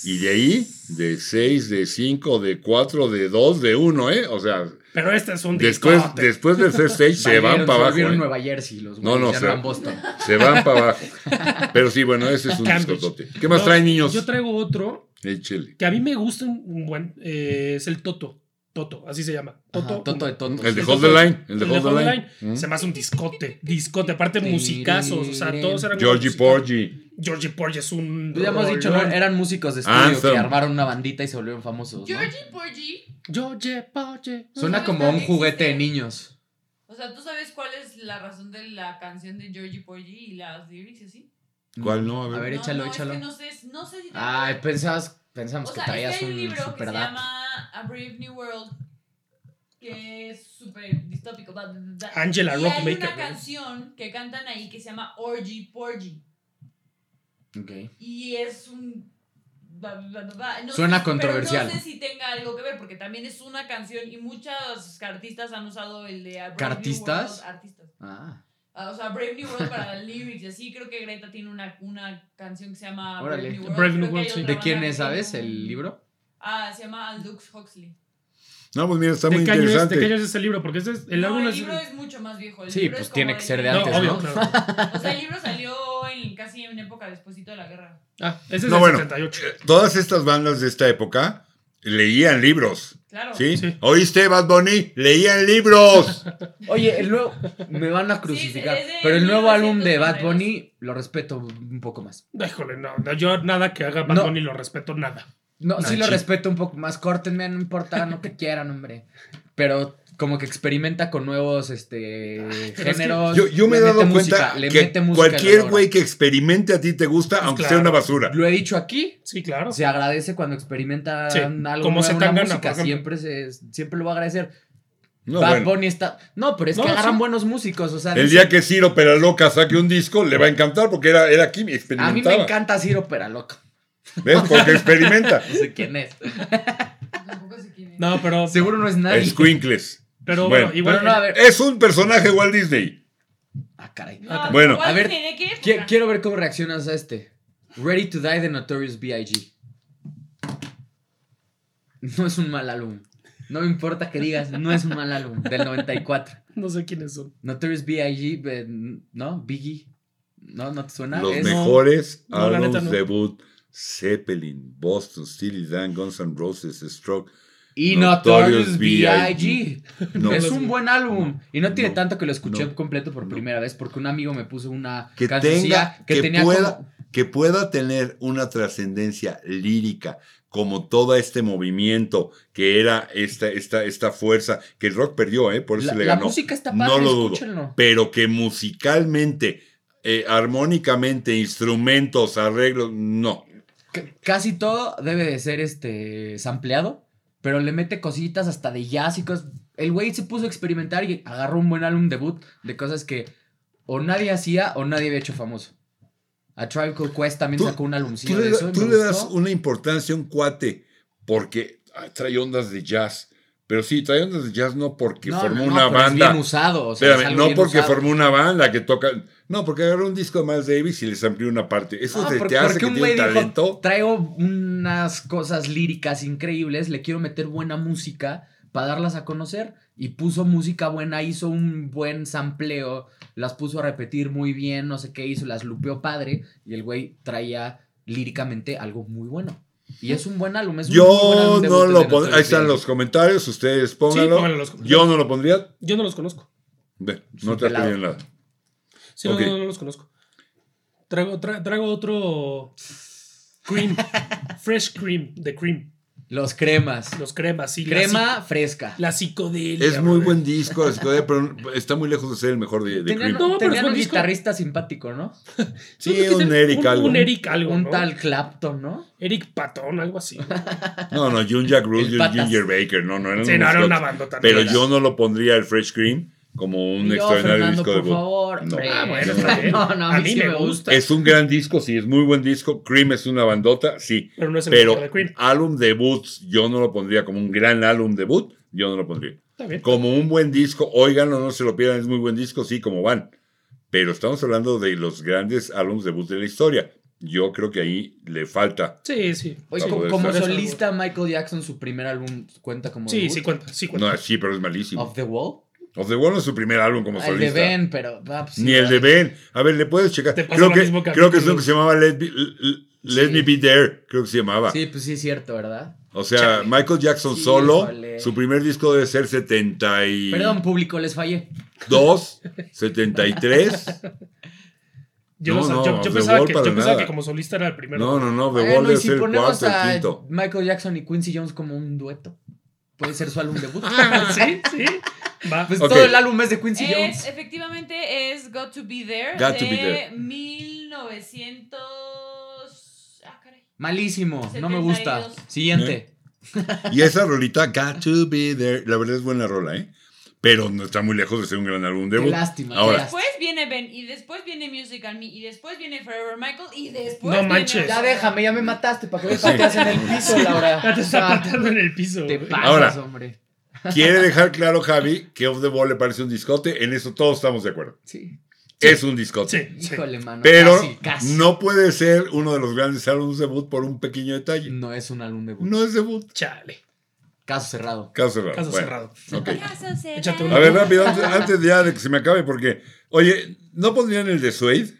Y de ahí, de 6, de 5, de 4, de 2, de 1, ¿eh? O sea, Pero este es un después, discote. después del Third Stage se van para abajo. ¿eh? Nueva Jersey los No, no, se- eran Boston. Se van para abajo. Pero sí, bueno, ese es un discotote. ¿Qué más No, traen, niños? Yo traigo otro Échele. que a mí me gusta un buen. eh, es el Toto. Toto, así se llama. Toto. Ajá, Toto de Toto. El de El Hold the Line. El de el Hold the Line. Line. Mm. Se me hace un discote. Discote. Aparte, musicazos. O sea, todos eran. Georgie. Porgy. Georgie Porgy es un. Pues ya hemos dicho, eran músicos de estudio Anthem. que armaron una bandita y se volvieron famosos. ¿no? Georgie Porgy. Georgie Porgy. Suena ¿sabes como un juguete de niños. O sea, ¿tú sabes cuál es la razón de la canción de Georgie Porgy y las lyrics y así? ¿Cuál no? A ver. A ver, No, échalo, no, échalo. Es que no sé, no sé si Ay, pensabas, pensamos O que sea, traías que hay un libro que se llama A Brave New World que es súper distópico. Angela y Rockmaker, hay una canción que cantan ahí que se llama Orgy Porgy Ok. y es un... bla, bla, bla, bla. No Suena sé- controversial. Pero no sé si tenga algo que ver porque también es una canción y muchos artistas han usado el de A Brave ¿Cartistas? New World. Artistas. Ah, Ah, o sea, Brave New World para lyrics y así. Creo que Greta tiene una, una canción que se llama Órale. Brave New World. Brave New World, sí. ¿De quién es, sabes, el libro? Ah, se llama Aldous Huxley. No, pues mira, está ¿De muy qué, año es, interesante. ¿De qué año es ese libro? Porque ese es, el No, álbum el es... libro es mucho más viejo. el Sí, libro pues es tiene que ser de No, antes, obvio, ¿no? claro. O sea, el libro salió en, casi en época despuésito de la guerra. Ah, ese es No, del bueno. 78. Todas estas bandas de esta época leían libros. Claro. ¿Sí? Sí. ¿Oíste, Bad Bunny? Leían libros. Oye, el nuevo. Me van a crucificar. pero el nuevo álbum de 1992. Bad Bunny lo respeto un poco más. Híjole, no, no, yo nada que haga Bad No. Bunny lo respeto nada. No, sí lo respeto un poco más. Córtenme, no importa, no que quieran, hombre. Pero como que experimenta con nuevos este pero es que géneros. Yo, yo me he dado mete cuenta música, le que cualquier güey que experimente a ti te gusta, aunque sea claro. una basura. Lo he dicho aquí. Sí, claro. Se agradece cuando experimenta Sí, algo como nuevo, una música. Siempre, se, siempre lo va a agradecer. No, Bad bueno. Bunny está. No, pero es No, que agarran sí. buenos músicos. O sea, El dice- día que Ciro Peraloca saque un disco, le va a encantar porque era, era aquí, a experimentaba. mí me encanta Ciro Peraloca. ¿Ves? Porque experimenta. No sé quién es. Tampoco sé quién es. No, pero, Seguro no es nadie. Squinkles. pero Bueno, bueno, igual. Pero no, a ver. Es un personaje de Walt Disney. Ah, caray. No, Bueno. ¿cuál A ver, Quiero ver cómo reaccionas a este. Ready to Die de Notorious B.I.G. No es un mal álbum. No me importa que digas, no es un mal álbum. Del 94. no sé quiénes son. Notorious B.I.G. eh, ¿No? Biggie. ¿No? ¿No te suena? Los Es- mejores álbumes no. debut. Zeppelin, Boston, Steely Dan, Guns N' Roses, Stroke. Y Notorious B.I.G. No. es un buen álbum. Y no tiene No. tanto que lo escuché No. completo por No. primera vez porque un amigo me puso una Que tenga, que, que, tenía pueda, como- que pueda tener una trascendencia lírica, como todo este movimiento que era esta, esta, esta fuerza, que el rock perdió, ¿eh? por eso La, le la ganó. música está no padre, lo dudo. escúchenlo. Pero que musicalmente, eh, armónicamente, instrumentos, arreglos, no. C- casi todo debe de ser este sampleado, pero le mete cositas hasta de jazz y cosas. El güey se puso a experimentar y agarró un buen álbum debut de cosas que o nadie hacía o nadie había hecho famoso. A Tribe Called Quest también sacó un álbumcillo de eso. tú le das una importancia a un cuate porque ah, trae ondas de jazz. Pero sí, ondas de jazz no porque No, formó no, no, una pero es banda. bien usado. o sea, Espérame, no bien porque usado. formó una banda que toca. No, porque agarró un disco de Miles Davis y les amplió una parte. Eso te, por- te hace porque que un tiene dijo, talento. traigo unas cosas líricas increíbles, le quiero meter buena música para darlas a conocer. Y puso música buena, hizo un buen sampleo, las puso a repetir muy bien, no sé qué hizo, las lupeó padre. Y el güey traía líricamente algo muy bueno. Y es un buen álbum, es un muy buen Yo álbum no lo pondría. Ahí están los comentarios, ustedes pónganlo. pónganlo en los comentarios. Yo no lo pondría. Yo no los conozco. Ve, no te perdido nada. Sí, no, no, no los conozco. Traigo, tra- traigo otro. Cream. Fresh Cream, de Cream. Los cremas. Los cremas, sí. la Crema fresca. La psicodelia. Es muy buen disco, la psicodelia, pero está muy lejos de ser el mejor de, de Tenían. No, pero es un disco. guitarrista simpático, ¿no? Sí, un Eric un, algo. Un Eric algo. un ¿no? tal Clapton, ¿no? Eric Patón, algo así. No, no, June Jack Patas. Ginger Baker. No, no eran Sí, no, era una bandota. Pero yo no lo pondría el Fresh Cream como un yo, extraordinario Fernando, disco de por voz. favor. No. Ah, bueno, está bien. no, no, a mí, sí me gusta. Es un gran disco, sí, es muy buen disco. Cream es una bandota, sí. Pero no es el Pero de Cream. álbum debut, yo no lo pondría como un gran álbum debut, yo no lo pondría. Está bien. Como un buen disco, óiganlo, no se lo pierdan, es muy buen disco, sí, como van. Pero estamos hablando de los grandes álbumes debut de la historia. Yo creo que ahí le falta. Sí, sí. Oye, como, solista, Michael Jackson, su primer álbum cuenta como. Sí, debut? sí cuenta. Sí cuenta. No, sí, pero es malísimo. Of the Wall. Of the Wall no es su primer álbum como Ah, el solista. de Ben, pero. ah, pues sí, Ni el de Ben. A ver, le puedes checar. Te Creo lo que, mismo que creo que es uno que se llamaba Let, Me- Let Sí. Me Be There, creo que se llamaba. Sí, pues sí, es cierto, ¿verdad? O sea, Chale. Michael Jackson Sí, solo, híjole. su primer disco debe ser 72, Perdón, público, les fallé. 73. Yo, No, no, yo, yo the pensaba, Wall que, para yo pensaba nada. que como solista era el primero. No, no, no, The Wall y debe si ser el cuarto, el a quinto. Michael Jackson y Quincy Jones como un dueto, puede ser su álbum debut. sí, sí. Va. Pues todo el álbum es de Quincy Es, Jones. efectivamente, es Got to Be There. Got to de Be There. 1900. Ah, caray. Malísimo, no me gusta. 72. Siguiente. Y esa rolita, Got to Be There, la verdad es buena rola, ¿eh? Pero no está muy lejos de ser un gran álbum debut. lástima. Ahora. Después viene Ben, y después viene Music and Me, y después viene Forever Michael, y después. No viene manches. Ya déjame, ya me mataste para que me Sí. pateas en el piso, Laura. Ya te está pateando en el piso. Te pasas, Ahora. hombre. Quiere dejar claro Javi que Off the Wall le parece un discote. En eso todos estamos de acuerdo. Sí. Es un discote. Sí, sí. Híjole, mano. Pero casi, casi. no puede ser uno de los grandes álbumes debut por un pequeño detalle. No es un álbum debut. No es debut. Chale. Caso cerrado. Caso cerrado. Caso Bueno, cerrado. ok. Échate uno. A ver, rápido, antes, antes ya de que se me acabe, porque, oye, ¿no pondrían el de Suede?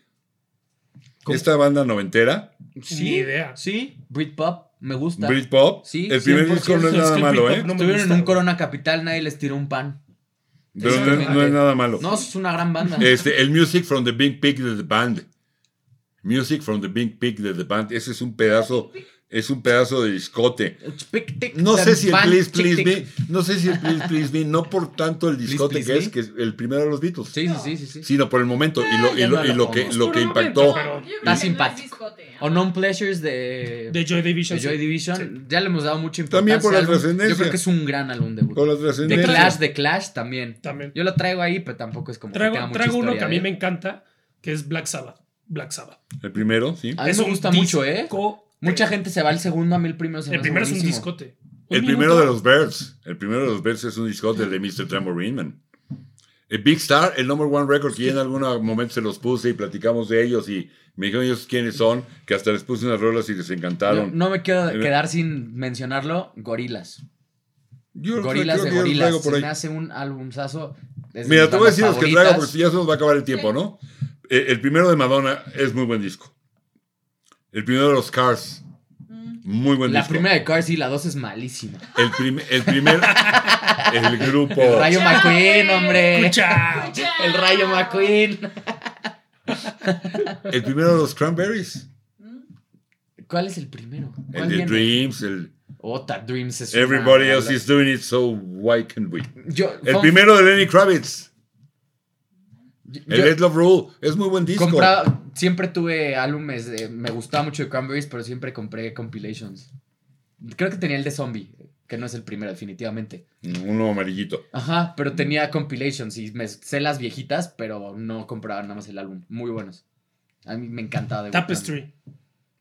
¿Cómo? Esta banda noventera, Ni idea. Sí, Britpop, me gusta. Britpop. Sí, el primer 100%. disco no es Es nada malo, ¿eh? no Estuvieron en un. Corona Capital, nadie les tiró un pan. Pero no, es- Exactamente. no es nada malo. No, es una gran banda. Este, el Music from the Big Pig de The Band. Music from the Big Pig de The Band. Ese es un pedazo, es un pedazo de discote. No sé si el Please Please. Me, no sé si el Please Please Me, no por tanto el discote Please que es, que es el primero de los Beatles, Sí, sí, sí, sí. sí. sino por el momento y lo, y lo, y lo que, lo que impactó. Está simpático. O Non Pleasures de, De Joy Division. de Joy. Division. Sí. Ya le hemos dado mucha importancia. También por la trascendencia. Yo creo que es un gran álbum debut. Con la trascendencia. Clash, The Clash también. También. Yo lo traigo ahí, pero tampoco es como que tenga Traigo, mucha traigo uno que a mí me encanta, que es Black Sabbath. Black Sabbath. El primero, sí. A mí Es me un gusta mucho, ¿eh? Mucha gente se va al segundo, a mí el primero se me El hace primero es un buenísimo. discote. Un El minuto. primero de los Birds. El primero de los Birds es un discote de Mr. Tambourine Man. El Big Star, el number one record, que en algún momento se los puse y platicamos de ellos y me dijeron ellos quiénes son, que hasta les puse unas rolas y les encantaron. no me quiero Eh, quedar sin mencionarlo. Gorilas. Yo Gorilas creo de que yo los Gorilas. traigo por Se ahí. me hace un de Mira, te voy a decir los que traigo porque ya se nos va a acabar el tiempo, ¿no? Eh, el primero de Madonna es muy buen disco. El primero de los Cars, muy buen La disco. primera de Cars y la dos es malísima. El, prim- el primer, el grupo. El Rayo McQueen, güey. hombre. Escucha. El Rayo McQueen. El primero de los Cranberries. ¿Cuál es el primero? El ¿Cuál de viene? Dreams, el Otra Dreams es Everybody una- else is doing it, so why can't we? Yo, El fun- primero de Lenny Kravitz, el Let Love Rule, es muy buen disco. siempre tuve álbumes de, me gustaba mucho de Cranberries, pero siempre compré compilations. Creo que tenía el de Zombie, que no es el primero definitivamente. Uno amarillito. Ajá, pero tenía compilations y me sé las viejitas, pero no compraba nada más el álbum. Muy buenos. A mí me encantaba de Tapestry.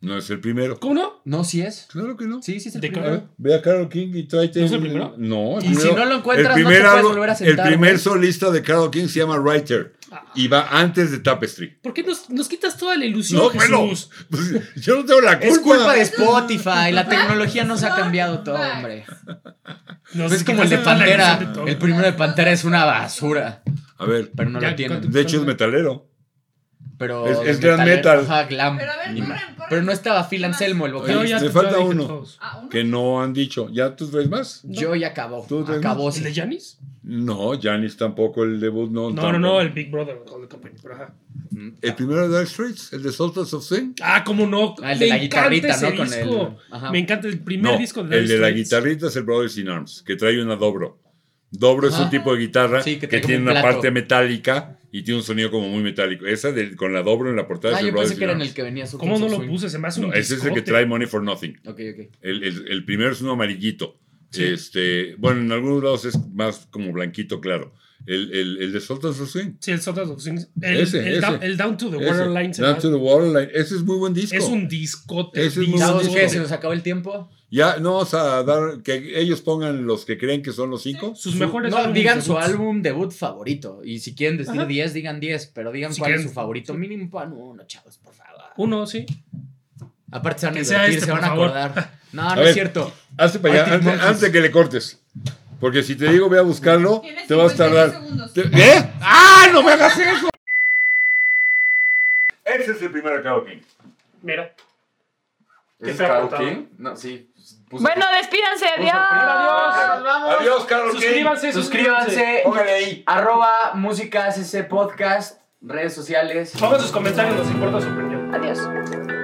No es el primero. ¿Cómo no? No, sí es. Claro que no. Sí, sí es el De primero. ver, ve a Carol King y tráete. ¿No es el primero? No, el Y si no lo encuentras, el no primer te puedes volver a sentar, El primer solista de Carol King se llama Writer y va antes de Tapestry. ¿Por qué nos, nos quitas toda la ilusión, No, Jesús? bueno, pues, yo no tengo la culpa. Es culpa de Spotify, la tecnología nos ha cambiado todo, hombre. Es como el de Pantera. de. El primero de Pantera es una basura, A ver, pero no Ya, lo tienen. ¿cuánto- de hecho es metalero. Pero Es- glam metal. Ajá, glam. Pero a ver, ma- corran. Pero no estaba Phil Anselmo, el vocalista. ya- Me falta uno. Ah, uno. Que no han dicho. ¿Ya tú traes más? Yo ya acabó. ¿Tú traes Acabó. ¿El de Janis? No, Janis tampoco, el debut no. No, no, tampoco. no, el Big Brother the Company. pero ajá. El primero de Dark Straits, el de Sultans of Sin. Ah, cómo no. Ah, el de Me la guitarrita, ¿no? Con el- ajá. Me encanta el primer No, disco de el de la guitarrita es el Brothers in Arms, que trae una dobro. Dobro es un tipo de guitarra Sí, que tiene un una parte metálica y tiene un sonido como muy metálico. Esa de- con la dobro en la portada Ah, es el yo Brothers pensé que in era en Arms. el que venía su ¿Cómo no lo puse? Se me hace un No, ese es el que trae Money for Nothing. Ok, ok. El, el- el primero es uno amarillito. Sí. Este, bueno, en algunos lados es más como blanquito, claro. El, el, el de Sultans of Swing. Sí, el Sultans of Swing. El, Ese, el, ese. down, el Down to the. Waterline. Down to the Waterline. Ese es muy buen disco. Es un discote. Ese es muy ¿Sabes disco. qué? ¿Se nos acabó el tiempo? Ya no vamos a dar que ellos pongan los que creen que son los cinco. Sus mejores No, digan su álbum debut favorito. Y si quieren decir Ajá. 10, digan 10. Pero digan Si cuál es su favorito. Mínimo pan uno, chavos, por favor. Uno, sí. Aparte se van a sea divertir, este, se van a favor. acordar. No, A no ver. es cierto. Hazte para allá, antes, de que le cortes. Porque si te digo, ve a buscarlo, te vas a 52 tardar. ¿Qué? ¡Ah! ¡No me hagas eso! Ese es el primer Carol King. Mira. ¿Es portada. King? No, sí. Puso- Bueno, despídanse, adiós. Adiós, Carol King. Suscríbanse, Suscríbanse. Póngale ahí. Arroba música CC Podcast. Redes sociales. Pongan sus comentarios, nos importa su opinión. Adiós.